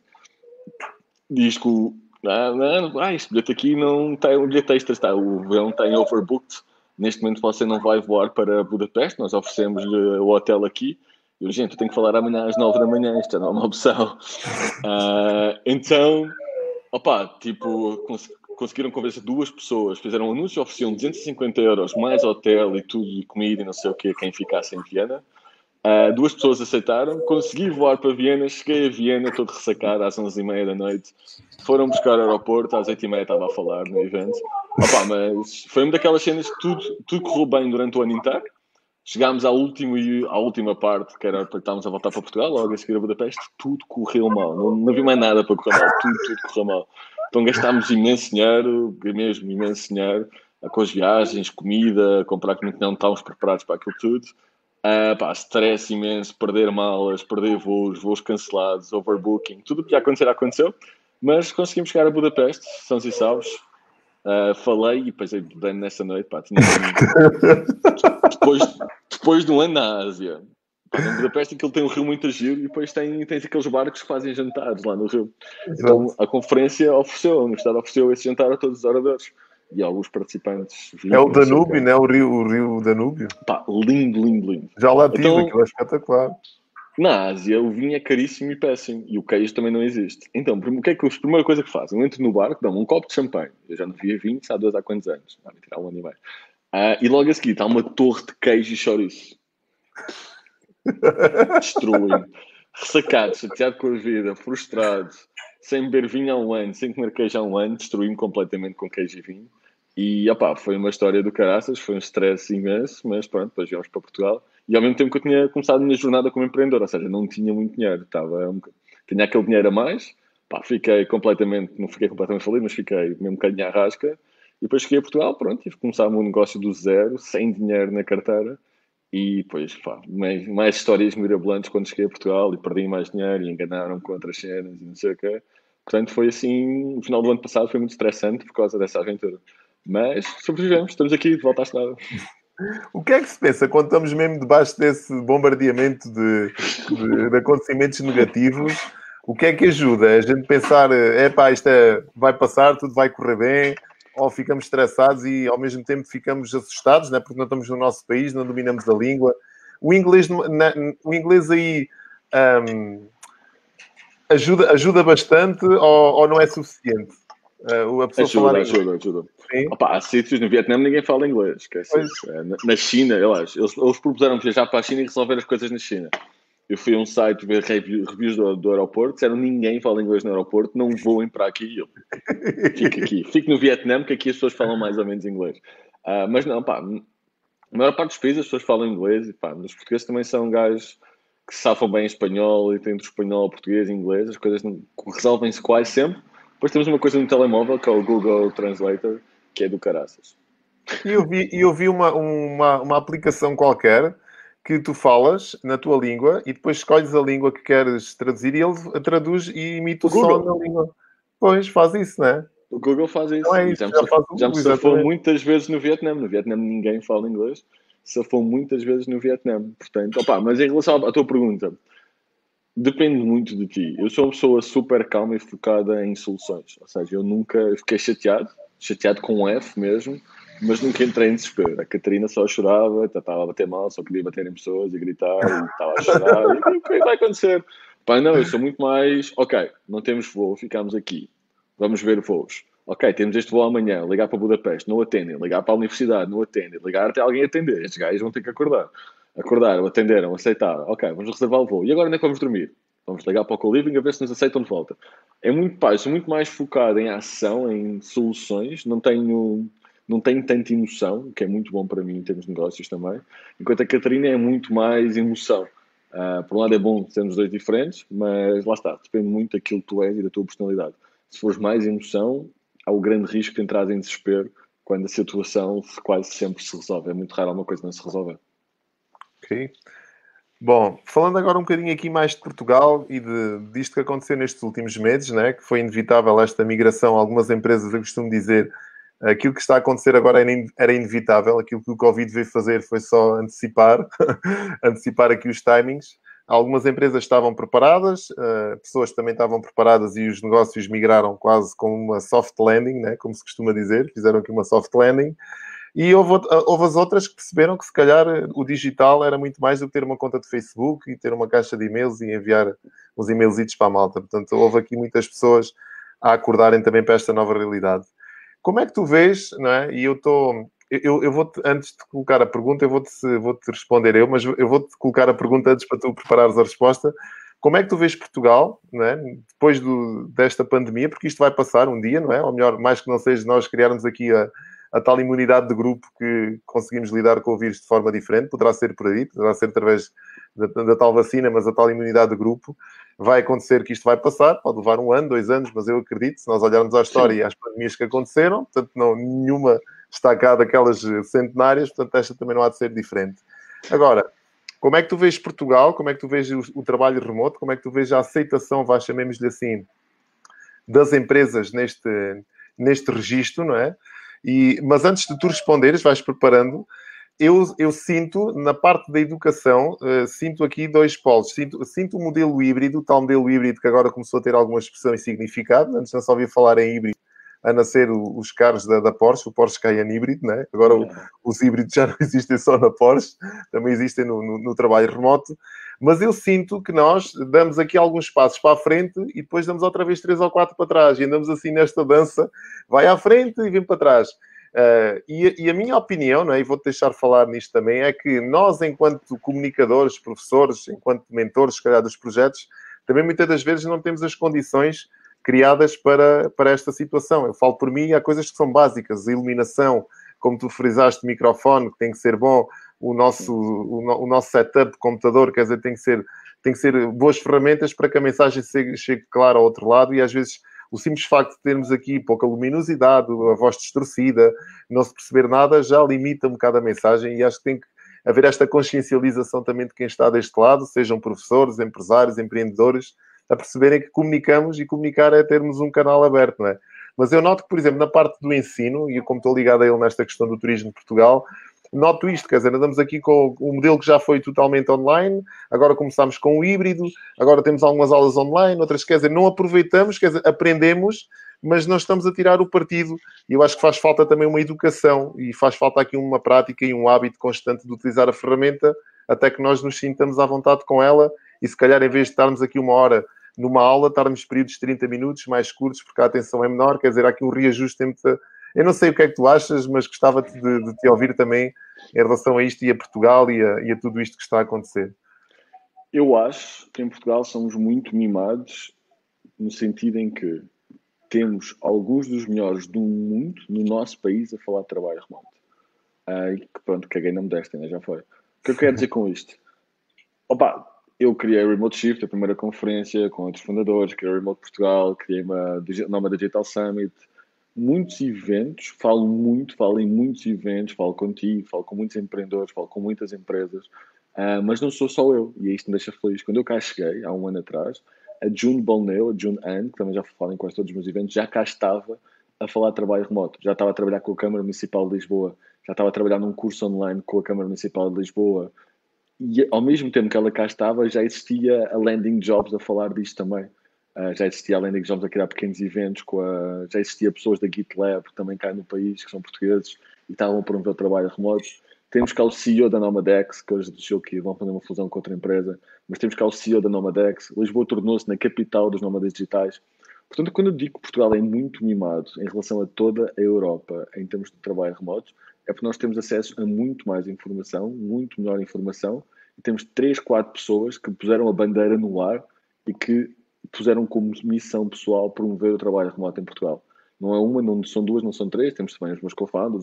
diz que o. Ah, não, ah, este bilhete aqui não tem. O bilhete extra está, o avião tem overbooked. Neste momento você não vai voar para Budapeste, nós oferecemos-lhe o hotel aqui eu, gente, eu tenho que falar amanhã às 9 da manhã, isto não é uma opção. Uh, então, opa, tipo, cons conseguiram convencer duas pessoas, fizeram um anúncio, ofereciam 250 euros, mais hotel e tudo, e comida e não sei o quê, quem ficasse em Viena. Uh, duas pessoas aceitaram, consegui voar para Viena, cheguei a Viena todo ressacado às 11h30 da noite. Foram buscar o aeroporto, às 8h30 estava a falar no evento. Opa, mas foi uma daquelas cenas que tudo, tudo correu bem durante o ano inteiro chegámos ao último, à última parte, que era para estávamos a voltar para Portugal, logo a seguir a Budapeste, tudo correu mal. Não, não havia mais nada para correr mal, tudo, tudo correu mal. Então gastámos imenso dinheiro, mesmo imenso dinheiro, com as viagens, comida, comprar comida, não estávamos preparados para aquilo tudo. Uh, pá, stress imenso, perder malas, perder voos, voos cancelados, overbooking, tudo o que ia acontecer aconteceu, mas conseguimos chegar a Budapeste, são e salvos, Uh, falei e depois bem nessa noite, pá, tinha depois, depois de um ano na Ásia. Pá, em Budapeste aquilo tem um rio muito giro e depois tem, tem aqueles barcos que fazem jantares lá no rio. Exato. Então a conferência ofereceu, a universidade ofereceu esse jantar a todos os oradores e alguns participantes. é o Danúbio, não é? O rio, o rio Danúbio. Pá, lindo, lindo, lindo. Já lá tive, então, aquilo é espetacular. Na Ásia, o vinho é caríssimo e péssimo e o queijo também não existe. Então, o que é que a primeira coisa que fazem? Eu entro no barco, dão um copo de champanhe. Eu já não via vinho, sabe dois há quantos anos? Vai tirar um ano e meio. Uh, e logo a seguir está uma torre de queijo e chouriço. Destruem. Ressacado, chateado com a vida, frustrado, sem beber vinho há um ano, sem comer queijo há um ano, destruí-me completamente com queijo e vinho. E, opá, foi uma história do caraças, foi um stress imenso, mas pronto, depois viemos para Portugal. E ao mesmo tempo que eu tinha começado a minha jornada como empreendedor, ou seja, não tinha muito dinheiro, estava um, tinha aquele dinheiro a mais, pá, fiquei completamente, não fiquei completamente falido, mas fiquei mesmo um bocadinho à rasca, e depois cheguei a Portugal, pronto, tive que começar meu negócio do zero, sem dinheiro na carteira, e depois, pá, mais, mais histórias mirabolantes quando cheguei a Portugal, e perdi mais dinheiro, e enganaram com outras cenas, e não sei o quê. Portanto, foi assim, o final do ano passado foi muito estressante por causa dessa aventura. Mas sobrevivemos, estamos aqui de volta à estrada. O que é que se pensa quando estamos mesmo debaixo desse bombardeamento de, de, de acontecimentos negativos? O que é que ajuda? A gente pensar, é pá, isto é, vai passar, tudo vai correr bem, ou ficamos estressados e ao mesmo tempo ficamos assustados, né? porque não estamos no nosso país, não dominamos a língua. O inglês, o inglês aí um, ajuda, ajuda bastante ou, ou não é suficiente? Uh, a pessoa ajuda, falar ajuda, ajuda. Opa, há sítios no Vietnã ninguém fala inglês. É, na China, eu acho, eles, eles propuseram viajar para a China e resolver as coisas na China. Eu fui a um site ver reviews do, do aeroporto, disseram ninguém fala inglês no aeroporto, não voem para aqui. Eu, fico aqui, fico no Vietnã, que aqui as pessoas falam mais ou menos inglês. Uh, mas não, pá, a maior parte dos países as pessoas falam inglês, e pá, os portugueses também são gajos que safam bem espanhol e entre espanhol, português e inglês, as coisas resolvem-se quase sempre Depois temos uma coisa no telemóvel que é o Google Translator, que é do caraças. E eu vi, eu vi uma, uma, uma aplicação qualquer que tu falas na tua língua e depois escolhes a língua que queres traduzir e ele traduz e imita o, o som na língua. Pois, faz isso, não é? O Google faz isso. Não é isso já, já, me, faz já me safou muitas vezes no Vietnã. No Vietnã ninguém fala inglês. Safou muitas vezes no Vietnã. Portanto, opa, mas em relação à tua pergunta, depende muito de ti. Eu sou uma pessoa super calma e focada em soluções. Ou seja, eu nunca fiquei chateado, chateado com um F mesmo, mas nunca entrei em desespero. A Catarina só chorava, estava a bater mal, só queria bater em pessoas e gritar, e estava a chorar. e o que vai acontecer? Pai, não, eu sou muito mais. Ok, não temos voo, ficamos aqui. Vamos ver voos. Ok, temos este voo amanhã, ligar para Budapeste, não atendem. Ligar para a universidade, não atendem. Ligar até alguém atender. Estes gajos vão ter que acordar. Acordaram, atenderam, aceitaram. Ok, vamos reservar o voo. E agora onde é que vamos dormir? Vamos ligar para o co-living a ver se nos aceitam de volta. É muito, pá, sou muito mais focado em ação, em soluções. Não tenho não tem tanta emoção, que é muito bom para mim em termos de negócios também, enquanto a Catarina é muito mais emoção. Uh, por um lado é bom sermos dois diferentes, mas lá está, depende muito daquilo que tu és e da tua personalidade. Se fores mais emoção, há o grande risco de entrar em desespero quando a situação quase sempre se resolve. É muito raro alguma coisa não se resolver. Ok. Bom, falando agora um bocadinho aqui mais de Portugal e de, disto que aconteceu nestes últimos meses, né, que foi inevitável esta migração, algumas empresas, eu costumo dizer, aquilo que está a acontecer agora era inevitável, aquilo que o Covid veio fazer foi só antecipar, antecipar aqui os timings. Algumas empresas estavam preparadas, uh, pessoas também estavam preparadas e os negócios migraram quase com uma soft landing, né, como se costuma dizer, fizeram aqui uma soft landing. E houve, houve as outras que perceberam que se calhar o digital era muito mais do que ter uma conta de Facebook e ter uma caixa de e-mails e enviar os e-mailsitos para a malta. Portanto, houve aqui muitas pessoas a acordarem também para esta nova realidade. Como é que tu vês, não é? E eu estou. Eu, eu vou antes de colocar a pergunta, eu vou-te vou -te responder eu, mas eu vou-te colocar a pergunta antes para tu preparares a resposta. Como é que tu vês Portugal, não é? depois do, desta pandemia, porque isto vai passar um dia, não é? Ou melhor, mais que não seja nós criarmos aqui a, a tal imunidade de grupo que conseguimos lidar com o vírus de forma diferente, poderá ser por aí, poderá ser através da, da, tal vacina, mas a tal imunidade de grupo, vai acontecer que isto vai passar, pode levar um ano, dois anos, mas eu acredito, se nós olharmos à história Sim. e às pandemias que aconteceram, portanto, não, nenhuma está cá daquelas centenárias, portanto, esta também não há de ser diferente. Agora, como é que tu vês Portugal? Como é que tu vês o, o trabalho remoto? Como é que tu vês a aceitação, vá, chamemos-lhe assim, das empresas neste, neste registro, não é? E, mas antes de tu responderes, vais preparando, eu, eu sinto, na parte da educação, uh, sinto aqui dois polos. Sinto, sinto o modelo híbrido, o tal modelo híbrido que agora começou a ter alguma expressão e significado. Antes não só ouvia falar em híbrido, a nascer os carros da, da, Porsche, o Porsche Cayenne híbrido, né? Agora o, os híbridos já não existem só na Porsche, também existem no, no, no, trabalho remoto. Mas eu sinto que nós damos aqui alguns passos para a frente e depois damos outra vez três ou quatro para trás. E andamos assim nesta dança, vai à frente e vem para trás. Uh, e, e, a minha opinião, não é? e vou-te deixar falar nisto também, é que nós, enquanto comunicadores, professores, enquanto mentores, se calhar, dos projetos, também muitas das vezes não temos as condições criadas para, para esta situação. Eu falo por mim, há coisas que são básicas, a iluminação, como tu frisaste, microfone, que tem que ser bom, o nosso, o, o nosso setup de computador, quer dizer, tem que ser, tem que ser boas ferramentas para que a mensagem chegue, chegue clara ao outro lado e às vezes o simples facto de termos aqui pouca luminosidade, a voz distorcida, não se perceber nada, já limita um bocado a mensagem e acho que tem que haver esta consciencialização também de quem está deste lado, sejam professores, empresários, empreendedores, a perceberem que comunicamos e comunicar é termos um canal aberto, não é? Mas eu noto que, por exemplo, na parte do ensino, e como estou ligado a ele nesta questão do turismo de Portugal, noto isto, quer dizer, andamos aqui com o modelo que já foi totalmente online, agora começamos com o híbrido, agora temos algumas aulas online, outras, quer dizer, não aproveitamos, quer dizer, aprendemos, mas não estamos a tirar o partido. E eu acho que faz falta também uma educação e faz falta aqui uma prática e um hábito constante de utilizar a ferramenta até que nós nos sintamos à vontade com ela e se calhar em vez de estarmos aqui uma hora numa aula, estarmos períodos de 30 minutos mais curtos porque a atenção é menor, quer dizer, há aqui um reajuste entre eu não sei o que é que tu achas, mas gostava de, de te ouvir também em relação a isto e a Portugal e a, e a tudo isto que está a acontecer. Eu acho que em Portugal somos muito mimados no sentido em que temos alguns dos melhores do mundo no nosso país a falar de trabalho remoto. Ah, e que pronto, caguei na modéstia, né? já foi. O que eu quero dizer com isto? Opa, eu criei a Remote Shift, a primeira conferência com outros fundadores, criei a Remote Portugal, criei uma Noma Digital Summit, muitos eventos, falo muito, falo em muitos eventos, falo contigo, falo com muitos empreendedores, falo com muitas empresas, uh, mas não sou só eu, e isto me deixa feliz. Quando eu cá cheguei, há um ano atrás, a June Bolneu, a June Anne, que também já falo em quase todos os meus eventos, já cá estava a falar de trabalho remoto, já estava a trabalhar com a Câmara Municipal de Lisboa, já estava a trabalhar num curso online com a Câmara Municipal de Lisboa, e ao mesmo tempo que ela cá estava, já existia a Landing Jobs a falar disto também. Uh, já existia a Landing Jobs a criar pequenos eventos, com a, já existia pessoas da GitLab também cá no país, que são portugueses, e estavam a promover o trabalho remoto. Temos cá o CEO da Nomadex, que hoje deixou que vão fazer uma fusão com outra empresa, mas temos cá o CEO da Nomadex. Lisboa tornou-se na capital dos nómadas digitais. Portanto, quando eu digo que Portugal é muito mimado em relação a toda a Europa em termos de trabalho remoto, é porque nós temos acesso a muito mais informação, muito melhor informação, e temos três, quatro pessoas que puseram a bandeira no ar e que puseram como missão pessoal promover o trabalho remoto em Portugal. Não é uma, não são duas, não são três. Temos também os meus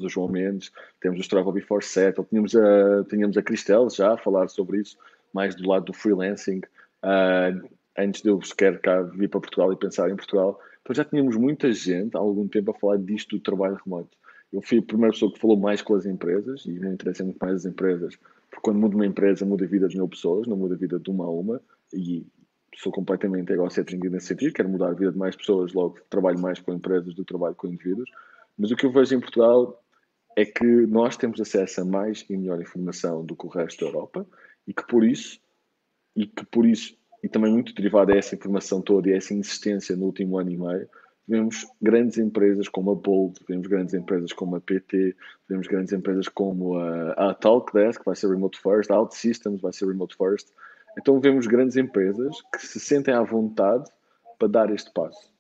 o João Mendes, temos o Struggle Before Settle, tínhamos a, tínhamos a Cristel já a falar sobre isso, mais do lado do freelancing, uh, antes de eu sequer cá vir para Portugal e pensar em Portugal. Então já tínhamos muita gente há algum tempo a falar disto do trabalho remoto. Eu fui a primeira pessoa que falou mais com as empresas e me interessa muito mais as empresas, porque quando muda uma empresa, muda a vida de mil pessoas, não muda a vida de uma a uma, e sou completamente egocêntrico nesse sentido, quero mudar a vida de mais pessoas, logo trabalho mais com empresas do que trabalho com indivíduos. Mas o que eu vejo em Portugal é que nós temos acesso a mais e melhor informação do que o resto da Europa e que por isso, e que por isso, e também muito derivado a essa informação toda e a essa insistência no último ano e meio, vemos grandes empresas como a Bold, vemos grandes empresas como a PT, vemos grandes empresas como a, a Talkdesk, que vai ser Remote First, a OutSystems vai ser Remote First. Então vemos grandes empresas que se sentem à vontade para dar este passo.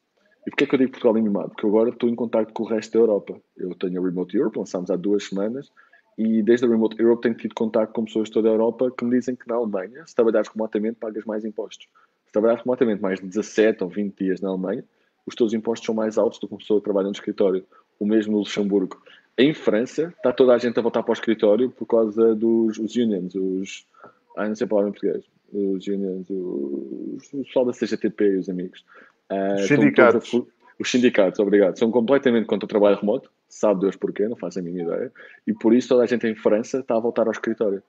E porquê é que eu digo Portugal animado? Porque agora estou em contato com o resto da Europa. Eu tenho a Remote Europe, lançámos há duas semanas, e desde a Remote Europe tenho tido contato com pessoas de toda a Europa que me dizem que na Alemanha, se trabalhares remotamente, pagas mais impostos. Se trabalhares remotamente mais de 17 ou 20 dias na Alemanha, os teus impostos são mais altos do que uma pessoa que trabalha no escritório. O mesmo no Luxemburgo. Em França, está toda a gente a voltar para o escritório por causa dos os unions, os. Ah, não sei a palavra em português. Os unions, os, o pessoal da CGTP e os amigos. Uh, os sindicatos. A, os sindicatos, obrigado. São completamente contra o trabalho remoto. Sabe Deus porquê, não faz a mínima ideia. E por isso toda a gente em França está a voltar ao escritório.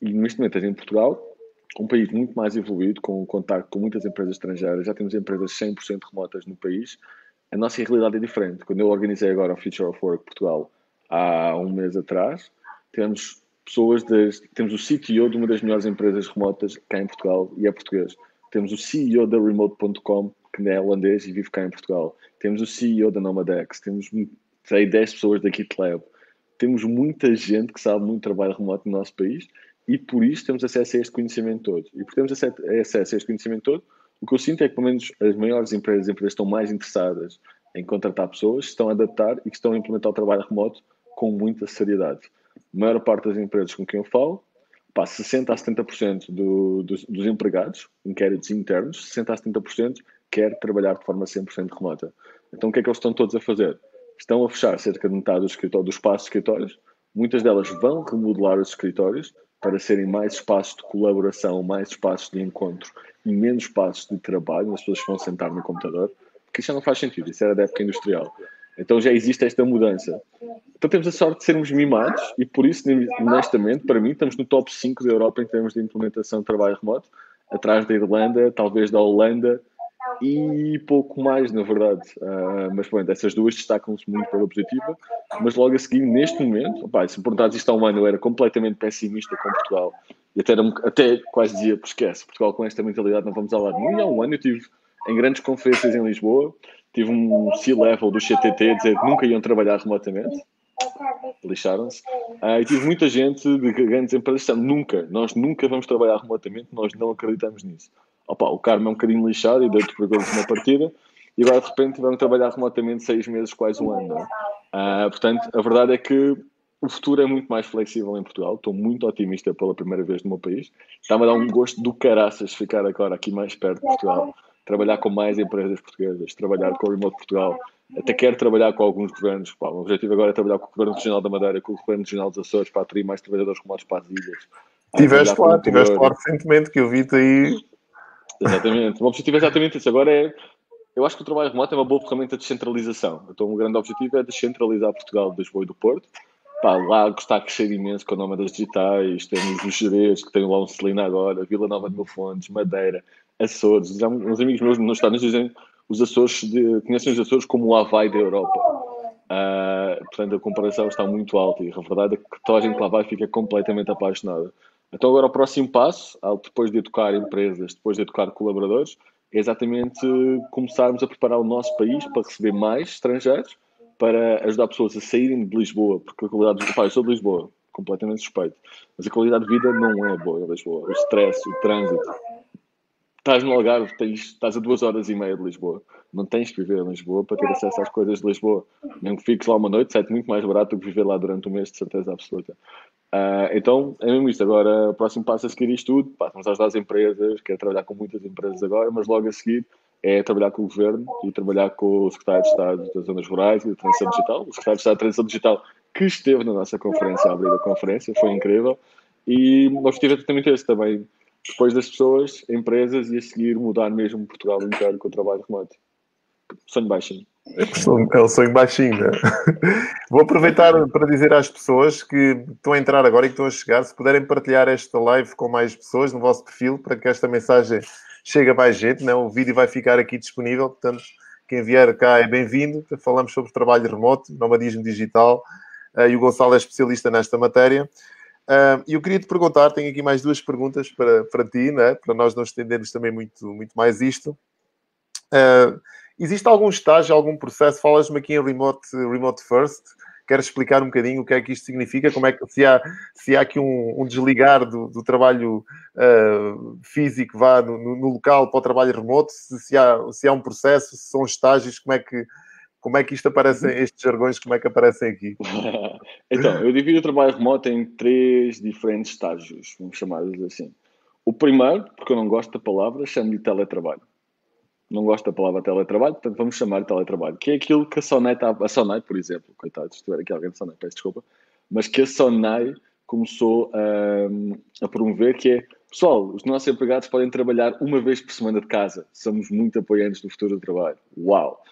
E neste momento, em Portugal, um país muito mais evoluído, com contato com muitas empresas estrangeiras, já temos empresas 100% remotas no país. A nossa realidade é diferente. Quando eu organizei agora o Future of Work Portugal há um mês atrás, temos pessoas, das, temos o CTO de uma das melhores empresas remotas cá em Portugal e é português. Temos o CEO da Remote.com, que é holandês e vive cá em Portugal. Temos o CEO da Nomadex, temos sei, 10 pessoas da GitLab. Temos muita gente que sabe muito trabalho remoto no nosso país e por isso temos acesso a este conhecimento todo. E por termos acesso a este conhecimento todo, o que eu sinto é que, pelo menos, as maiores empresas, as empresas estão mais interessadas em contratar pessoas, estão a adaptar e que estão a implementar o trabalho remoto com muita seriedade. A maior parte das empresas com quem eu falo, pá, 60% a 70% do, dos, dos empregados, inquéritos internos, 60% a 70% quer trabalhar de forma 100% remota. Então o que é que eles estão todos a fazer? Estão a fechar cerca de metade dos, do espaço de escritórios, muitas delas vão remodelar os escritórios para serem mais espaços de colaboração, mais espaços de encontro e menos espaços de trabalho, as pessoas vão sentar no computador, porque isso já não faz sentido, isso era da época industrial. Então já existe esta mudança. Então temos a sorte de sermos mimados e por isso, honestamente, para mim, estamos no top 5 da Europa em termos de implementação de trabalho remoto, atrás da Irlanda, talvez da Holanda e pouco mais, na verdade. Uh, mas pronto, essas duas destacam-se muito pela positiva. Mas logo a seguir, neste momento, opa, se me perguntares isto há um ano, eu era completamente pessimista com Portugal. E até, era, até quase dizia, esquece, Portugal com esta mentalidade não vamos ao lado nenhum. E há um ano eu tive em grandes conferências em Lisboa, tive um C-level do CTT dizer que nunca iam trabalhar remotamente. Lixaram-se. Uh, e tive muita gente de grandes empresas dizendo nunca, nós nunca vamos trabalhar remotamente, nós não acreditamos nisso opa, o Carmo é um bocadinho lixado e deu-te golos na partida, e agora de repente vão trabalhar remotamente seis meses, quase um ano. Uh, portanto, a verdade é que o futuro é muito mais flexível em Portugal. Estou muito otimista pela primeira vez no meu país. Está-me a dar um gosto do caraças ficar agora aqui mais perto de Portugal, trabalhar com mais empresas portuguesas, trabalhar com o Remote Portugal. Até quero trabalhar com alguns governos. Pá, o objetivo agora é trabalhar com o Governo Regional da Madeira, com o Governo Regional dos Açores, para atrair mais trabalhadores remotos para as ilhas. Tiveste lá, tiveste lá recentemente, que eu vi-te aí. Exatamente. O objetivo é exatamente isso. Agora é. Eu acho que o trabalho remoto é uma boa ferramenta de descentralização. Então, o grande objetivo é descentralizar Portugal, de Lisboa e do Porto. Pá, lá está a crescer imenso com nómadas digitais. Temos os Jerez, que tem lá um Celina agora, Vila Nova de Mil Fontes, Madeira, Açores. Uns amigos meus nos Estados Unidos dizem os Açores, de, conhecem os Açores como o Havaí da Europa. Uh, portanto, a comparação está muito alta e a verdade é que toda a gente lá vai fica completamente apaixonada. Então, agora o próximo passo, depois de educar empresas, depois de educar colaboradores, é exatamente começarmos a preparar o nosso país para receber mais estrangeiros, para ajudar pessoas a saírem de Lisboa, porque a qualidade de vida. Sou de Lisboa, completamente suspeito, mas a qualidade de vida não é boa em Lisboa. O stress, o trânsito. Estás no Algarve, tens, estás a duas horas e meia de Lisboa. Não tens que viver em Lisboa para ter acesso às coisas de Lisboa. Mesmo que fiques lá uma noite, sai muito mais barato do que viver lá durante um mês, de certeza absoluta. Uh, então, é mesmo isto. Agora, o próximo passo a seguir isto tudo, pá, estamos a ajudar as empresas, quero trabalhar com muitas empresas agora, mas logo a seguir é trabalhar com o Governo e trabalhar com o Secretário de Estado das Zonas Rurais e da Transição Digital. O Secretário de Estado da Transição Digital que esteve na nossa conferência, a abrir a conferência, foi incrível. E o objetivo é exatamente esse também, depois das pessoas, empresas e a seguir mudar mesmo Portugal inteiro com o trabalho remoto. Sonho baixinho. É o sonho baixinho, né? Vou aproveitar para dizer às pessoas que estão a entrar agora e que estão a chegar, se puderem partilhar esta live com mais pessoas no vosso perfil, para que esta mensagem chegue a mais gente, né? o vídeo vai ficar aqui disponível, portanto, quem vier cá é bem-vindo. Falamos sobre trabalho remoto, nomadismo digital, uh, e o Gonçalo é especialista nesta matéria. E eu queria te perguntar, tenho aqui mais duas perguntas para, para ti, né? para nós não estendermos também muito, muito mais isto. Existe algum estágio, algum processo? Falas-me aqui em remote, remote first. Queres explicar um bocadinho o que é que isto significa? Como é que se há, se há aqui um, um desligar do, do trabalho uh, físico vá no, no, local para o trabalho remoto? Se, se, há, se há um processo, se são estágios, como é que como é que isto aparece, estes jargões, como é que aparecem aqui? então, eu divido o trabalho remoto em três diferentes estágios, vamos chamar-los assim. O primeiro, porque eu não gosto da palavra, chamo-lhe teletrabalho não gosto da palavra teletrabalho, portanto vamos chamar de teletrabalho, que é aquilo que a Sonai, tá, a Sonai por exemplo, coitado, se estiver aqui alguém da Sonai, peço desculpa, mas que a Sonai começou a, a promover, que é, pessoal, os nossos empregados podem trabalhar uma vez por semana de casa, somos muito apoiantes do futuro do trabalho, uau!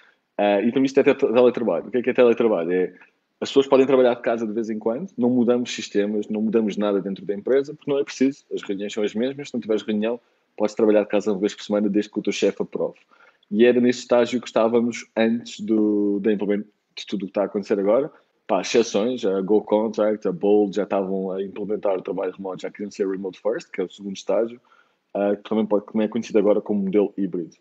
Uh, e também isto é teletrabalho. O que é que é teletrabalho? É, as pessoas podem trabalhar de casa de vez em quando, não mudamos sistemas, não mudamos nada dentro da empresa, porque não é preciso, as reuniões são as mesmas, se não tiveres reunião, podes trabalhar de casa uma vez por semana desde que o teu chefe aprove. E era nesse estágio que estávamos antes do, de tudo o que está a acontecer agora. Pá, exceções, a Go Contract, a Bold já estavam a implementar o trabalho remoto, já queriam ser remote first, que é o segundo estágio, uh, que também, pode, também é conhecido agora como modelo híbrido.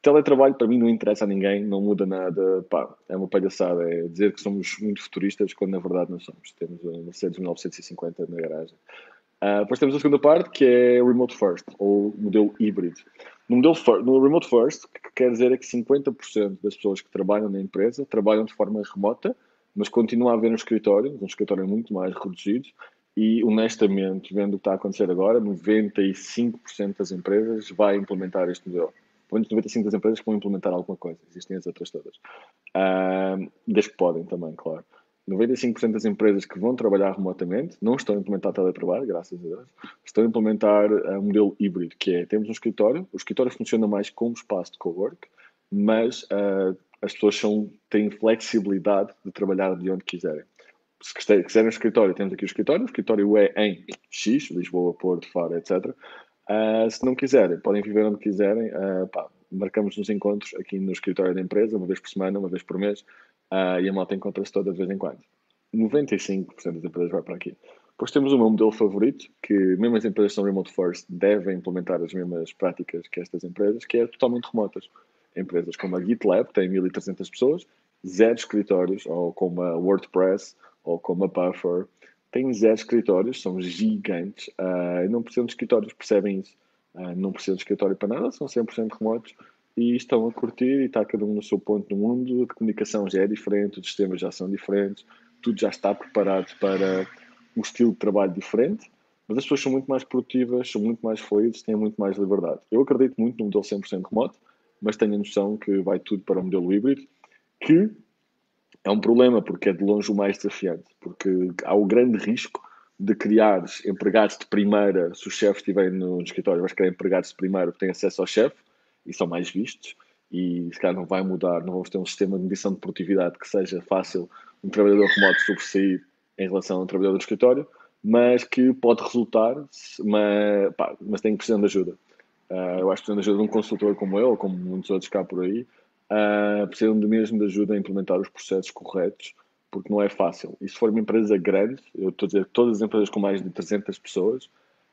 Teletrabalho para mim não interessa a ninguém, não muda nada, pá, é uma palhaçada, é dizer que somos muito futuristas quando na verdade não somos. Temos uma Mercedes 1950 na garagem. Uh, depois temos a segunda parte que é Remote First, ou modelo híbrido. No, modelo first, no Remote First, o que quer dizer é que 50% das pessoas que trabalham na empresa trabalham de forma remota, mas continua a haver um escritório, um escritório muito mais reduzido, e honestamente, vendo o que está a acontecer agora, 95% das empresas vai implementar este modelo. Pelo menos 95% das empresas vão implementar alguma coisa, existem as outras todas. Uh, desde que podem também, claro. 95% das empresas que vão trabalhar remotamente não estão a implementar teletrabalho, graças a Deus, estão a implementar um modelo híbrido, que é, temos um escritório, o escritório funciona mais como espaço de cowork, mas uh, as pessoas são, têm flexibilidade de trabalhar de onde quiserem. Se quiserem um escritório, temos aqui o escritório, o escritório é em X, Lisboa, Porto, Faro, etc. Uh, se não quiserem, podem viver onde quiserem, uh, pá, marcamos nos encontros aqui no escritório da empresa, uma vez por semana, uma vez por mês, uh, e a malta encontra-se toda de vez em quando. 95% das empresas vai para aqui. Depois temos o meu modelo favorito, que mesmo as empresas que são remote first devem implementar as mesmas práticas que estas empresas, que é totalmente remotas. Empresas como a GitLab, têm 1.300 pessoas, zero escritórios, ou como a WordPress, ou como a Buffer, têm zero escritórios, são gigantes, uh, não precisam de escritórios, percebem isso. Uh, não precisam de escritório para nada, são 100% remotos, e estão a curtir e está cada um no seu ponto no mundo, a comunicação já é diferente, os sistemas já são diferentes, tudo já está preparado para um estilo de trabalho diferente, mas as pessoas são muito mais produtivas, são muito mais fluidas, têm muito mais liberdade. Eu acredito muito no modelo 100% remoto, mas tenho a noção que vai tudo para o modelo híbrido, que é um problema porque é de longe o mais desafiante, porque há o grande risco de criar empregados de primeira, se o chefe estiver no escritório, vais criar empregados de primeira que têm acesso ao chefe e são mais vistos. E se calhar não vai mudar, não vamos ter um sistema de medição de produtividade que seja fácil um trabalhador remoto sobressair em relação a um trabalhador do escritório, mas que pode resultar, mas, pá, mas tem que precisar de ajuda. Uh, eu acho que precisam de ajuda de um consultor como eu, ou como muitos outros cá por aí, uh, precisam de mesmo de ajuda a implementar os processos corretos porque não é fácil. E se for uma empresa grande, eu estou a dizer todas as empresas com mais de 300 pessoas,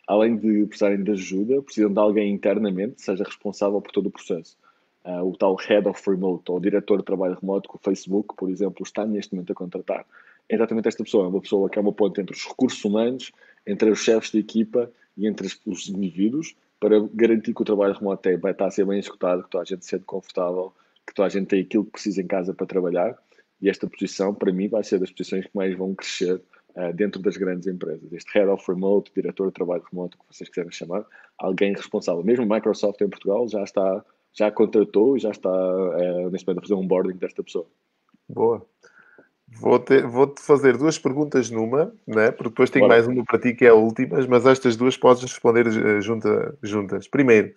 além de precisarem de ajuda, precisam de alguém internamente que seja responsável por todo o processo. Uh, o tal Head of Remote, ou diretor de trabalho remoto que o Facebook, por exemplo, está neste momento a contratar. É exatamente esta pessoa, é uma pessoa que é uma ponte entre os recursos humanos, entre os chefes de equipa e entre os indivíduos, para garantir que o trabalho remoto é, vai estar a ser bem executado, que toda a gente se sente confortável, que toda a gente tem aquilo que precisa em casa para trabalhar e esta posição, para mim, vai ser das posições que mais vão crescer uh, dentro das grandes empresas. Este Head of Remote, diretor de trabalho remoto, que vocês quiserem chamar, alguém responsável. Mesmo a Microsoft em Portugal já está, já contratou e já está uh, neste momento a fazer um onboarding desta pessoa. Boa. Vou-te vou fazer duas perguntas numa, né? porque depois tenho Bora. mais uma para ti que é a última, mas estas duas podes responder uh, junta, juntas. Primeiro,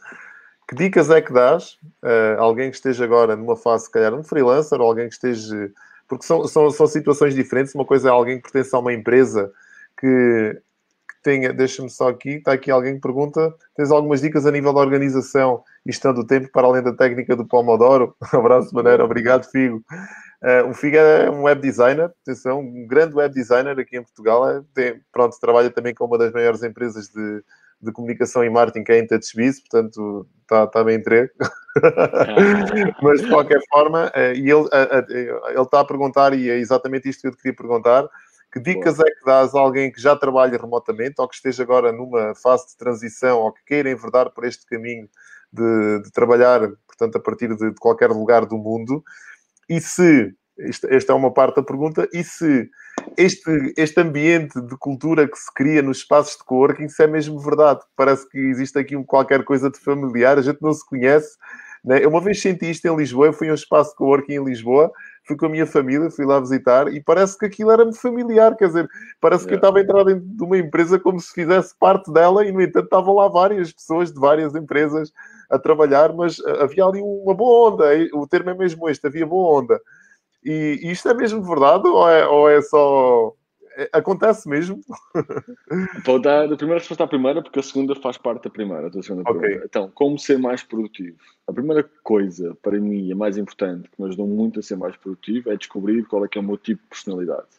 que dicas é que dás uh, alguém que esteja agora numa fase, se calhar, um freelancer ou alguém que esteja porque são, são, são situações diferentes. Uma coisa é alguém que pertence a uma empresa que, que tenha, deixa-me só aqui, está aqui alguém que pergunta: tens algumas dicas a nível da organização e estando o tempo para além da técnica do Pomodoro? Abraço, maneira, obrigado, Figo. Uh, o Figo é um web designer, atenção, um grande web designer aqui em Portugal. É, tem, pronto, trabalha também com uma das maiores empresas de, de comunicação e marketing que é em TouchBiz, portanto está, está bem entregue. Mas de qualquer forma, eh, e ele, ele está a perguntar, e é exatamente isto que eu te queria perguntar: que dicas é que dás a alguém que já trabalha remotamente ou que esteja agora numa fase de transição ou que queira enverdar por este caminho de, de trabalhar, portanto, a partir de, de, qualquer lugar do mundo? E se, esta é uma parte da pergunta, e se este, este ambiente de cultura que se cria nos espaços de coworking, isso é mesmo verdade. Parece que existe aqui qualquer coisa de familiar, a gente não se conhece. Né? Eu uma vez senti isto em Lisboa, eu fui a um espaço de coworking em Lisboa, fui com a minha família, fui lá visitar e parece que aquilo era-me familiar, quer dizer, parece que eu estava a entrar dentro de uma empresa como se fizesse parte dela e, no entanto, estavam lá várias pessoas de várias empresas a trabalhar, mas eh, havia ali uma boa onda, o termo é mesmo este, havia boa onda. E, e isto é mesmo verdade ou é, ou é só. É, acontece mesmo? Vou dar a primeira resposta à primeira, porque a segunda faz parte da primeira. Da segunda okay. Então, como ser mais produtivo? A primeira coisa, para mim, a mais importante, que me ajudou muito a ser mais produtivo, é descobrir qual é que é o meu tipo de personalidade.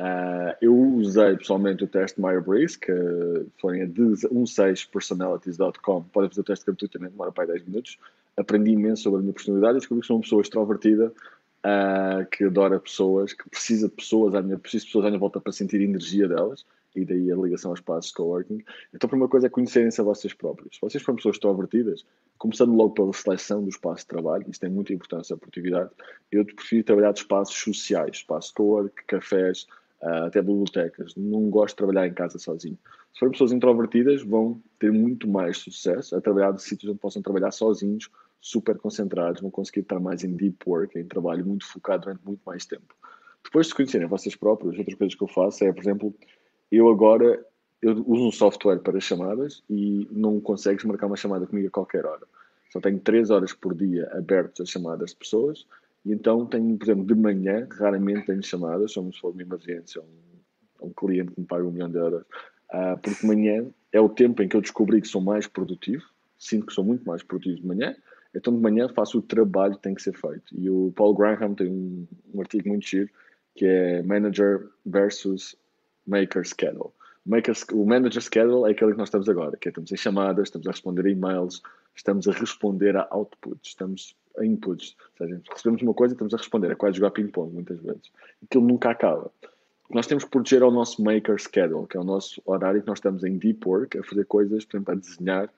Uh, eu usei pessoalmente o teste Myers-Briggs, que foi a 16personalities.com. Podem fazer o teste gratuitamente, demora para aí 10 minutos. Aprendi imenso sobre a minha personalidade e descobri que sou uma pessoa extrovertida, uh, que adora pessoas, que precisa de pessoas à minha, preciso de pessoas à minha volta para sentir a energia delas, e daí a ligação aos espaços de coworking. Então, a primeira coisa é conhecerem-se a vocês próprios. Se vocês forem pessoas extrovertidas, começando logo pela seleção do espaço de trabalho, isso tem muita importância, a produtividade, eu prefiro trabalhar de espaços sociais, espaços de coworking, cafés, uh, até bibliotecas. Não gosto de trabalhar em casa sozinho. Se forem pessoas introvertidas, vão ter muito mais sucesso a trabalhar de sítios onde possam trabalhar sozinhos super concentrados, vão conseguir estar mais em deep work, em trabalho muito focado durante muito mais tempo. Depois de conhecerem vocês próprios, outras coisas que eu faço é, por exemplo, eu agora eu uso um software para chamadas e não consegues marcar uma chamada comigo a qualquer hora. Só tenho 3 horas por dia abertas as chamadas de pessoas e então tenho, por exemplo, de manhã, raramente tenho chamadas, só se for uma emergência, um, um cliente que me paga um milhão de euros, uh, porque manhã é o tempo em que eu descobri que sou mais produtivo, sinto que sou muito mais produtivo de manhã, então de manhã faço o trabalho que tem que ser feito. E o Paul Graham tem um, um artigo muito giro que é Manager versus Maker Schedule. Maker, o Manager Schedule é aquele que nós estamos agora, que é, estamos em chamadas, estamos a responder a e-mails, estamos a responder a outputs, estamos a inputs. Ou seja, recebemos uma coisa e estamos a responder, é quase jogar ping-pong muitas vezes. Aquilo nunca acaba. Nós temos que proteger o nosso Maker Schedule, que é o nosso horário que nós estamos em deep work, a fazer coisas, por exemplo, a desenhar,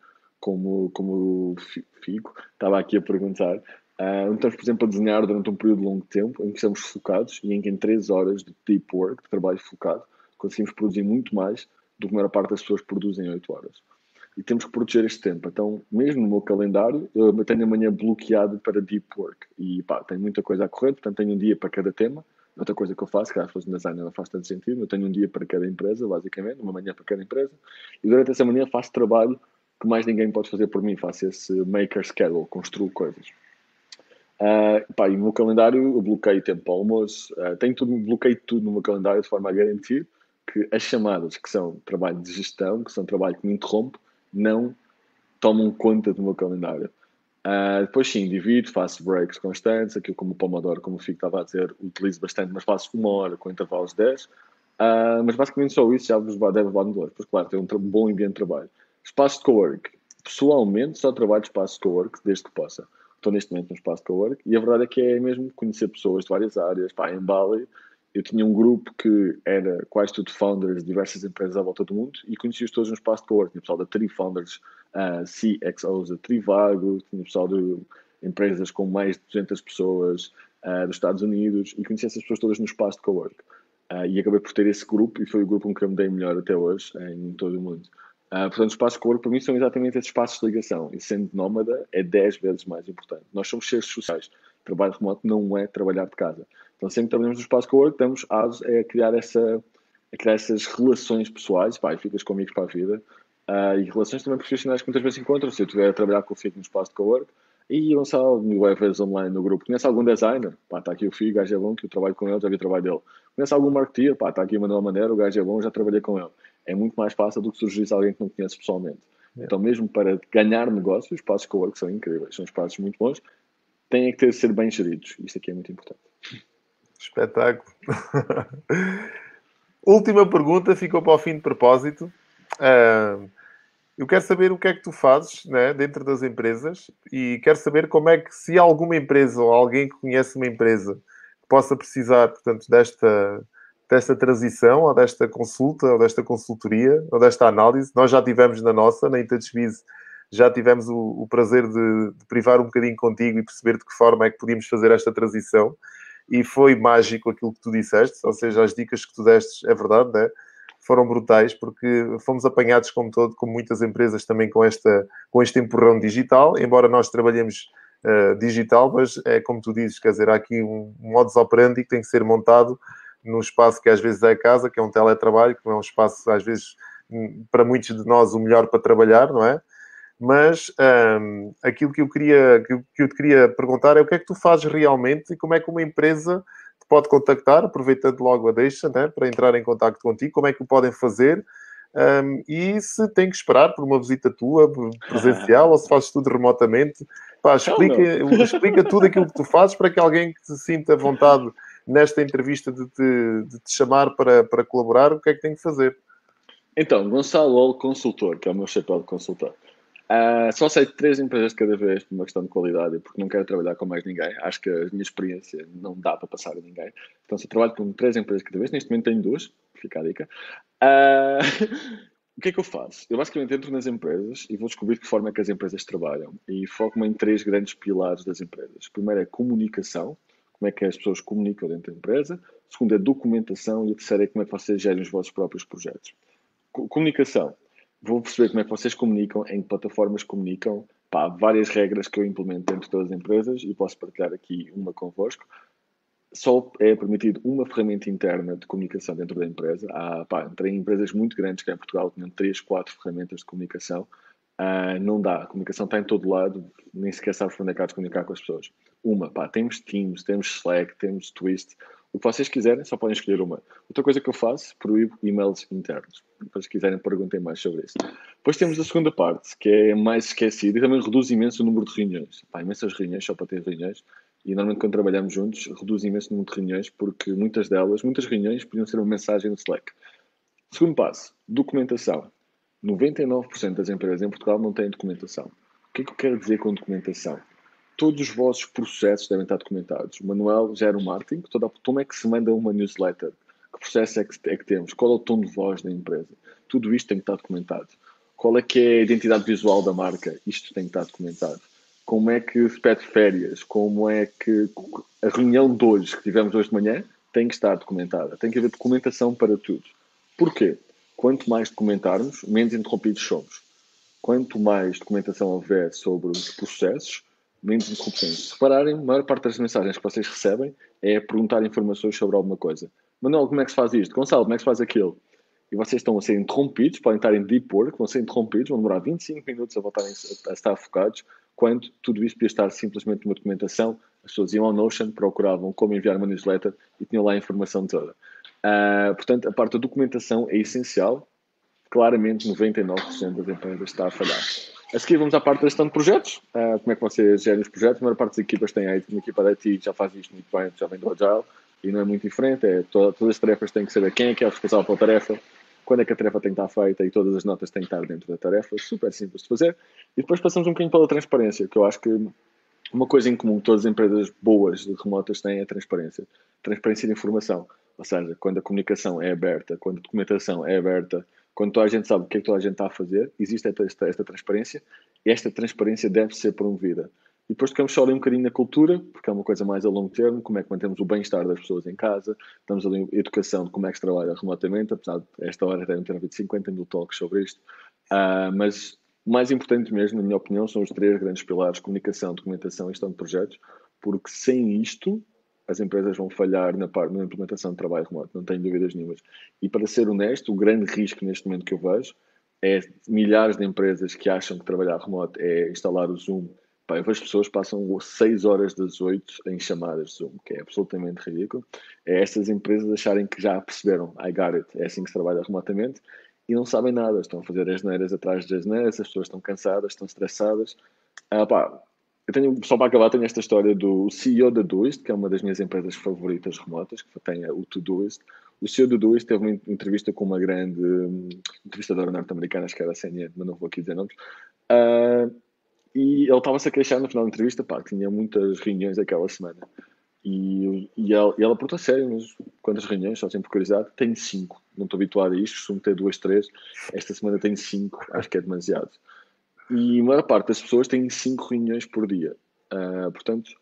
como, como Fico estava aqui a perguntar, uh, estamos, por exemplo, a desenhar durante um período de longo tempo em que estamos focados e em que em 3 horas de deep work, de trabalho focado, conseguimos produzir muito mais do que a maior parte das pessoas produzem em 8 horas. E temos que proteger este tempo. Então, mesmo no meu calendário, eu tenho amanhã bloqueado para deep work. E pá, tenho muita coisa a correr, portanto, tenho um dia para cada tema. Outra coisa que eu faço, que às vezes no design não faz tanto sentido, eu tenho um dia para cada empresa, basicamente, uma manhã para cada empresa, e durante essa manhã faço trabalho que mais ninguém pode fazer por mim, faço esse maker schedule, construo coisas. Uh, pá, e no meu calendário eu bloqueio tempo para almoço, uh, tenho tudo, bloqueio tudo no meu calendário de forma a garantir que as chamadas que são trabalho de gestão, que são trabalho que me interrompe, não tomam conta do meu calendário. Uh, depois sim, divido, faço breaks constantes, aquilo como o Pomodoro, como o Fico estava a dizer, utilizo bastante, mas faço uma hora com intervalos de 10. Uh, mas basicamente só isso já vos deve levar no dor, porque claro, tem um bom ambiente de trabalho. Espaço de cowork. Pessoalmente só trabalho de espaço de cowork desde que possa. Estou neste momento no espaço de cowork e a verdade é que é mesmo conhecer pessoas de várias áreas. Pá, em Bali eu tinha um grupo que era quase tudo founders de diversas empresas à volta do mundo e conheci-os todos no espaço de coworking. Tinha pessoal da Tri Founders, uh, CXOs da Trivago, tinha pessoal de empresas com mais de 200 pessoas uh, dos Estados Unidos e conheci essas pessoas todas no espaço de coworking. Uh, e acabei por ter esse grupo e foi o grupo com que eu me dei melhor até hoje em todo o mundo. Uh, portanto, os espaços de coworking para mim são exatamente esses espaços de ligação e sendo nómada é 10 vezes mais importante. Nós somos seres sociais. Trabalho remoto não é trabalhar de casa. Então, sempre que trabalhamos no espaço co-work, estamos a criar, essa, a criar essas relações pessoais, pá, ficas com amigos para a vida, uh, e relações também profissionais que muitas vezes encontram. Se eu estiver a trabalhar com o Fico no espaço de co-work, e Gonçalo, no UFS online no grupo, conhece algum designer? Pá, está aqui o Fico, o gajo é bom, que eu trabalho com ele, já vi o trabalho dele. Conhece algum marketeer? Pá, está aqui o Manuel Maneiro, o gajo é bom, já trabalhei com ele. É muito mais fácil do que surgir alguém que não conhece pessoalmente. Yeah. Então, mesmo para ganhar negócios, os espaços de co-work são incríveis, são espaços muito bons, têm que ter, ser bem geridos. Isto aqui é muito importante. Espetáculo. Última pergunta, ficou para o fim de propósito. Uh, eu quero saber o que é que tu fazes né, dentro das empresas e quero saber como é que, se alguma empresa ou alguém que conhece uma empresa que possa precisar, portanto, desta, desta transição ou desta consulta ou desta consultoria ou desta análise, nós já tivemos na nossa, na InTouchBiz, já tivemos o, o prazer de, de privar um bocadinho contigo e perceber de que forma é que podíamos fazer esta transição. E foi mágico aquilo que tu disseste, ou seja, as dicas que tu deste, é verdade, né? foram brutais, porque fomos apanhados, como todo, como muitas empresas, também com, esta, com este empurrão digital, embora nós trabalhemos uh, digital, mas é como tu dizes, quer dizer, há aqui um modus operandi que tem que ser montado no espaço que às vezes é a casa, que é um teletrabalho, que não é um espaço, às vezes, hum, para muitos de nós, o melhor para trabalhar, não é? Mas um, aquilo que eu, queria, que, eu te queria perguntar é o que é que tu fazes realmente e como é que uma empresa te pode contactar, aproveitando logo a deixa, né, para entrar em contato contigo, como é que o podem fazer um, e se tem que esperar por uma visita tua presencial ou se fazes tudo remotamente. Pá, explica, explica tudo aquilo que tu fazes para que alguém que se sinta vontade nesta entrevista de te, de te chamar para, para colaborar, o que é que tem que fazer? Então, Gonçalo Consultor, que é o meu chapéu de consultor. Uh, só aceito três empresas de cada vez por uma questão de qualidade, porque não quero trabalhar com mais ninguém. Acho que a minha experiência não dá para passar a ninguém. Então, se trabalho com três empresas de cada vez, neste momento tenho duas, fica a dica. Uh, o que é que eu faço? Eu basicamente entro nas empresas e vou descobrir de que forma é que as empresas trabalham e foco-me em três grandes pilares das empresas. O primeiro é comunicação, como é que as pessoas comunicam dentro da empresa. O segundo é documentação e a terceira é como é que vocês gerem os vossos próprios projetos. Comunicação vou perceber como é que vocês comunicam, em que plataformas comunicam. Pá, várias regras que eu implemento dentro de todas as empresas e posso partilhar aqui uma convosco. Só é permitido uma ferramenta interna de comunicação dentro da empresa. Há, pá, empresas muito grandes que em Portugal tinham 3, 4 ferramentas de comunicação. Uh, não dá, a comunicação está em todo lado, nem sequer sabes onde é que há de comunicar com as pessoas. Uma, pá, temos Teams, temos Slack, temos Twist, o que vocês quiserem, só podem escolher uma. Outra coisa que eu faço, proíbo e-mails internos. Se quiserem, perguntem mais sobre isso. Depois temos a segunda parte, que é mais esquecida e também reduz imenso o número de reuniões. Pá, imensas reuniões, só para ter reuniões. E normalmente quando trabalhamos juntos, reduz imenso o número de reuniões, porque muitas delas, muitas reuniões, podiam ser uma mensagem no Slack. Segundo passo, documentação. 99% das empresas em Portugal não têm documentação. O que é que eu quero dizer com documentação? todos os vossos processos devem estar documentados. O manual gera um marketing, toda, como é que se manda uma newsletter? Que processo é que, é que, temos? Qual é o tom de voz da empresa? Tudo isto tem que estar documentado. Qual é que é a identidade visual da marca? Isto tem que estar documentado. Como é que se pede férias? Como é que a reunião de hoje, que tivemos hoje de manhã, tem que estar documentada. Tem que haver documentação para tudo. Porquê? Quanto mais documentarmos, menos interrompidos somos. Quanto mais documentação houver sobre os processos, menos interrupções. Se repararem, a maior parte das mensagens que vocês recebem é perguntar informações sobre alguma coisa. Manuel, como é que se faz isto? Gonçalo, como é que se faz aquilo? E vocês estão a ser interrompidos, podem estar em deep work, vão ser interrompidos, vão demorar 25 minutos a voltarem a estar focados, quando tudo isto podia estar simplesmente numa documentação. As pessoas iam ao Notion, procuravam como enviar uma newsletter e tinham lá a informação toda. Uh, portanto, a parte da documentação é essencial. Claramente, 99% das empresas está a falhar. A seguir, vamos à parte da gestão de projetos. Uh, como é que vocês gerem os projetos? A maior parte das equipas tem aí, uma equipa da IT já faz isto muito bem, já vem do Agile e não é muito diferente. É, toda, todas as tarefas têm que saber quem é que é responsável pela tarefa, quando é que a tarefa tem que estar feita e todas as notas têm que estar dentro da tarefa. Super simples de fazer. E depois passamos um bocadinho pela transparência, que eu acho que uma coisa em comum que todas as empresas boas de remotas têm é a transparência. Transparência de informação. Ou seja, quando a comunicação é aberta, quando a documentação é aberta, quando toda a gente sabe o que é que toda a gente está a fazer, existe esta, esta transparência e esta transparência deve ser promovida. E depois tocamos só ali um bocadinho na cultura, porque é uma coisa mais a longo termo, como é que mantemos o bem-estar das pessoas em casa, estamos ali em educação de como é que se trabalha remotamente, apesar de esta hora devem ter havido 50 mil talks sobre isto, uh, mas o mais importante mesmo, na minha opinião, são os três grandes pilares, comunicação, documentação e gestão de projetos, porque sem isto as empresas vão falhar na, parte, na implementação de trabalho remoto, não tenho dúvidas nenhumas. E para ser honesto, o grande risco neste momento que eu vejo é milhares de empresas que acham que trabalhar remoto é instalar o Zoom. Pá, eu vejo pessoas que passam 6 horas das 8 em chamadas Zoom, que é absolutamente ridículo. É estas empresas acharem que já perceberam, I got it, é assim que se trabalha remotamente, e não sabem nada, estão a fazer as neiras atrás das neiras, as pessoas estão cansadas, estão estressadas. Ah, pá, eu tenho, só para acabar, tenho esta história do CEO da Doist, que é uma das minhas empresas favoritas remotas, que tem o Todoist. O CEO da Doist teve uma entrevista com uma grande um, entrevistadora norte-americana, acho que era a CNN, mas não vou aqui dizer nomes. Uh, e ele estava-se a queixar no final da entrevista, pá, tinha muitas reuniões aquela semana. E, e, ela, e ela perguntou a sério, mas quantas reuniões? Só sempre curiosidade. Tenho cinco. Não estou habituado a isto, costumo ter duas, três. Esta semana tenho cinco, acho que é demasiado. E a maior parte das pessoas tem 5 reuniões por dia. Uh, portanto,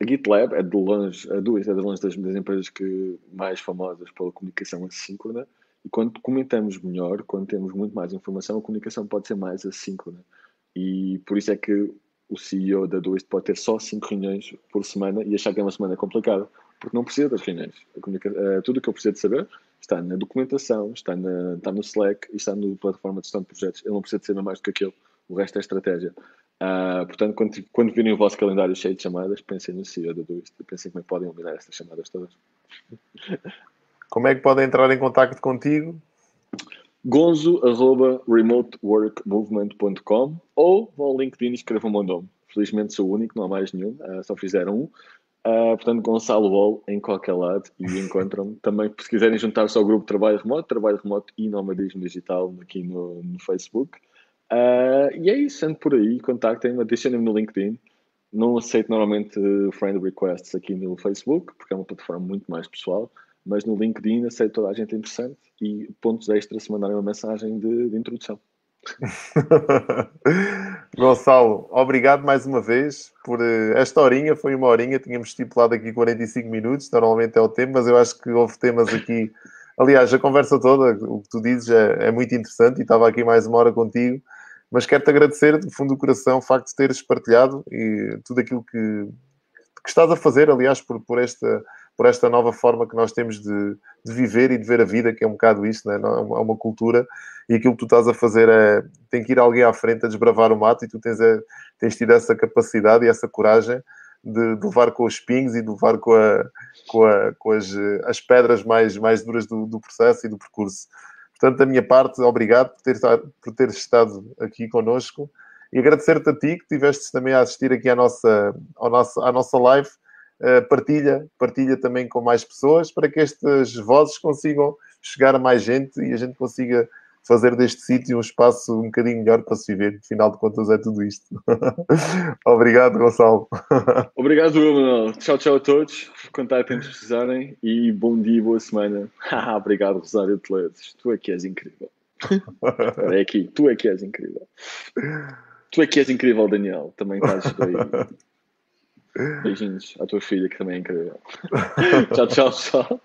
a GitLab é de longe, a duas é de longe das, das, empresas que mais famosas pela comunicação assíncrona. E quando comentamos melhor, quando temos muito mais informação, a comunicação pode ser mais assíncrona. E por isso é que o CEO da Duist pode ter só 5 reuniões por semana e achar que é uma semana complicada, porque não precisa das reuniões. Uh, tudo o que eu preciso de saber está na documentação, está, na, está no Slack e está na plataforma de gestão de projetos. Ele não precisa de saber mais do que aquilo o resto é estratégia. Uh, portanto, quando, quando virem o vosso calendário cheio de chamadas, pensem no CEO da Doist e pensem como é que podem eliminar estas chamadas todas. Como é que podem entrar em contato contigo? gonzo.remoteworkmovement.com ou vão ao LinkedIn e escrevam o meu nome. Felizmente sou o único, não há mais nenhum, uh, só fizeram um. Uh, portanto, Gonçalo Wall em qualquer lado e encontram-me. Também, se quiserem juntar-se ao grupo Trabalho Remoto, Trabalho Remoto e Nomadismo Digital aqui no, no Facebook. Uh, e é isso, ando por aí, contactem-me, adicionem-me no LinkedIn. Não aceito normalmente friend requests aqui no Facebook, porque é uma plataforma muito mais pessoal, mas no LinkedIn aceito toda a gente interessante e pontos extras se mandarem uma mensagem de, de introdução. Gonçalo, obrigado mais uma vez por uh, esta horinha. Foi uma horinha, tínhamos estipulado aqui 45 minutos, normalmente é o tempo, mas eu acho que houve temas aqui. Aliás, a conversa toda, o que tu dizes é, é muito interessante e estava aqui mais uma hora contigo. Mas quero-te agradecer, do fundo do coração, o facto de teres partilhado e tudo aquilo que, que estás a fazer, aliás, por, por, esta, por esta nova forma que nós temos de, de viver e de ver a vida, que é um bocado isto, né? é uma cultura, e aquilo que tu estás a fazer é tem que ir alguém à frente a desbravar o mato e tu tens, é, tens tido essa capacidade e essa coragem de, de, levar com os pingos e de levar com, a, com, a, com as, as pedras mais, mais duras do, do processo e do percurso. Portanto, da minha parte, obrigado por ter, por ter estado aqui connosco e agradecer-te a ti que estiveste também a assistir aqui à nossa, ao nosso, à nossa live. Uh, partilha, partilha também com mais pessoas para que estas vozes consigam chegar a mais gente e a gente consiga fazer deste sítio um espaço um bocadinho melhor para se viver. Afinal de contas, é tudo isto. Obrigado, Gonçalo. Obrigado, Manuel. Tchau, tchau a todos. Contactem se precisarem e bom dia e boa semana. Obrigado, Rosário Toledos. Tu é que és incrível. É aqui, tu é que és incrível. Tu é que és incrível, Daniel. Também estás aí. Beijinhos à tua filha, que também é incrível. tchau, tchau, pessoal.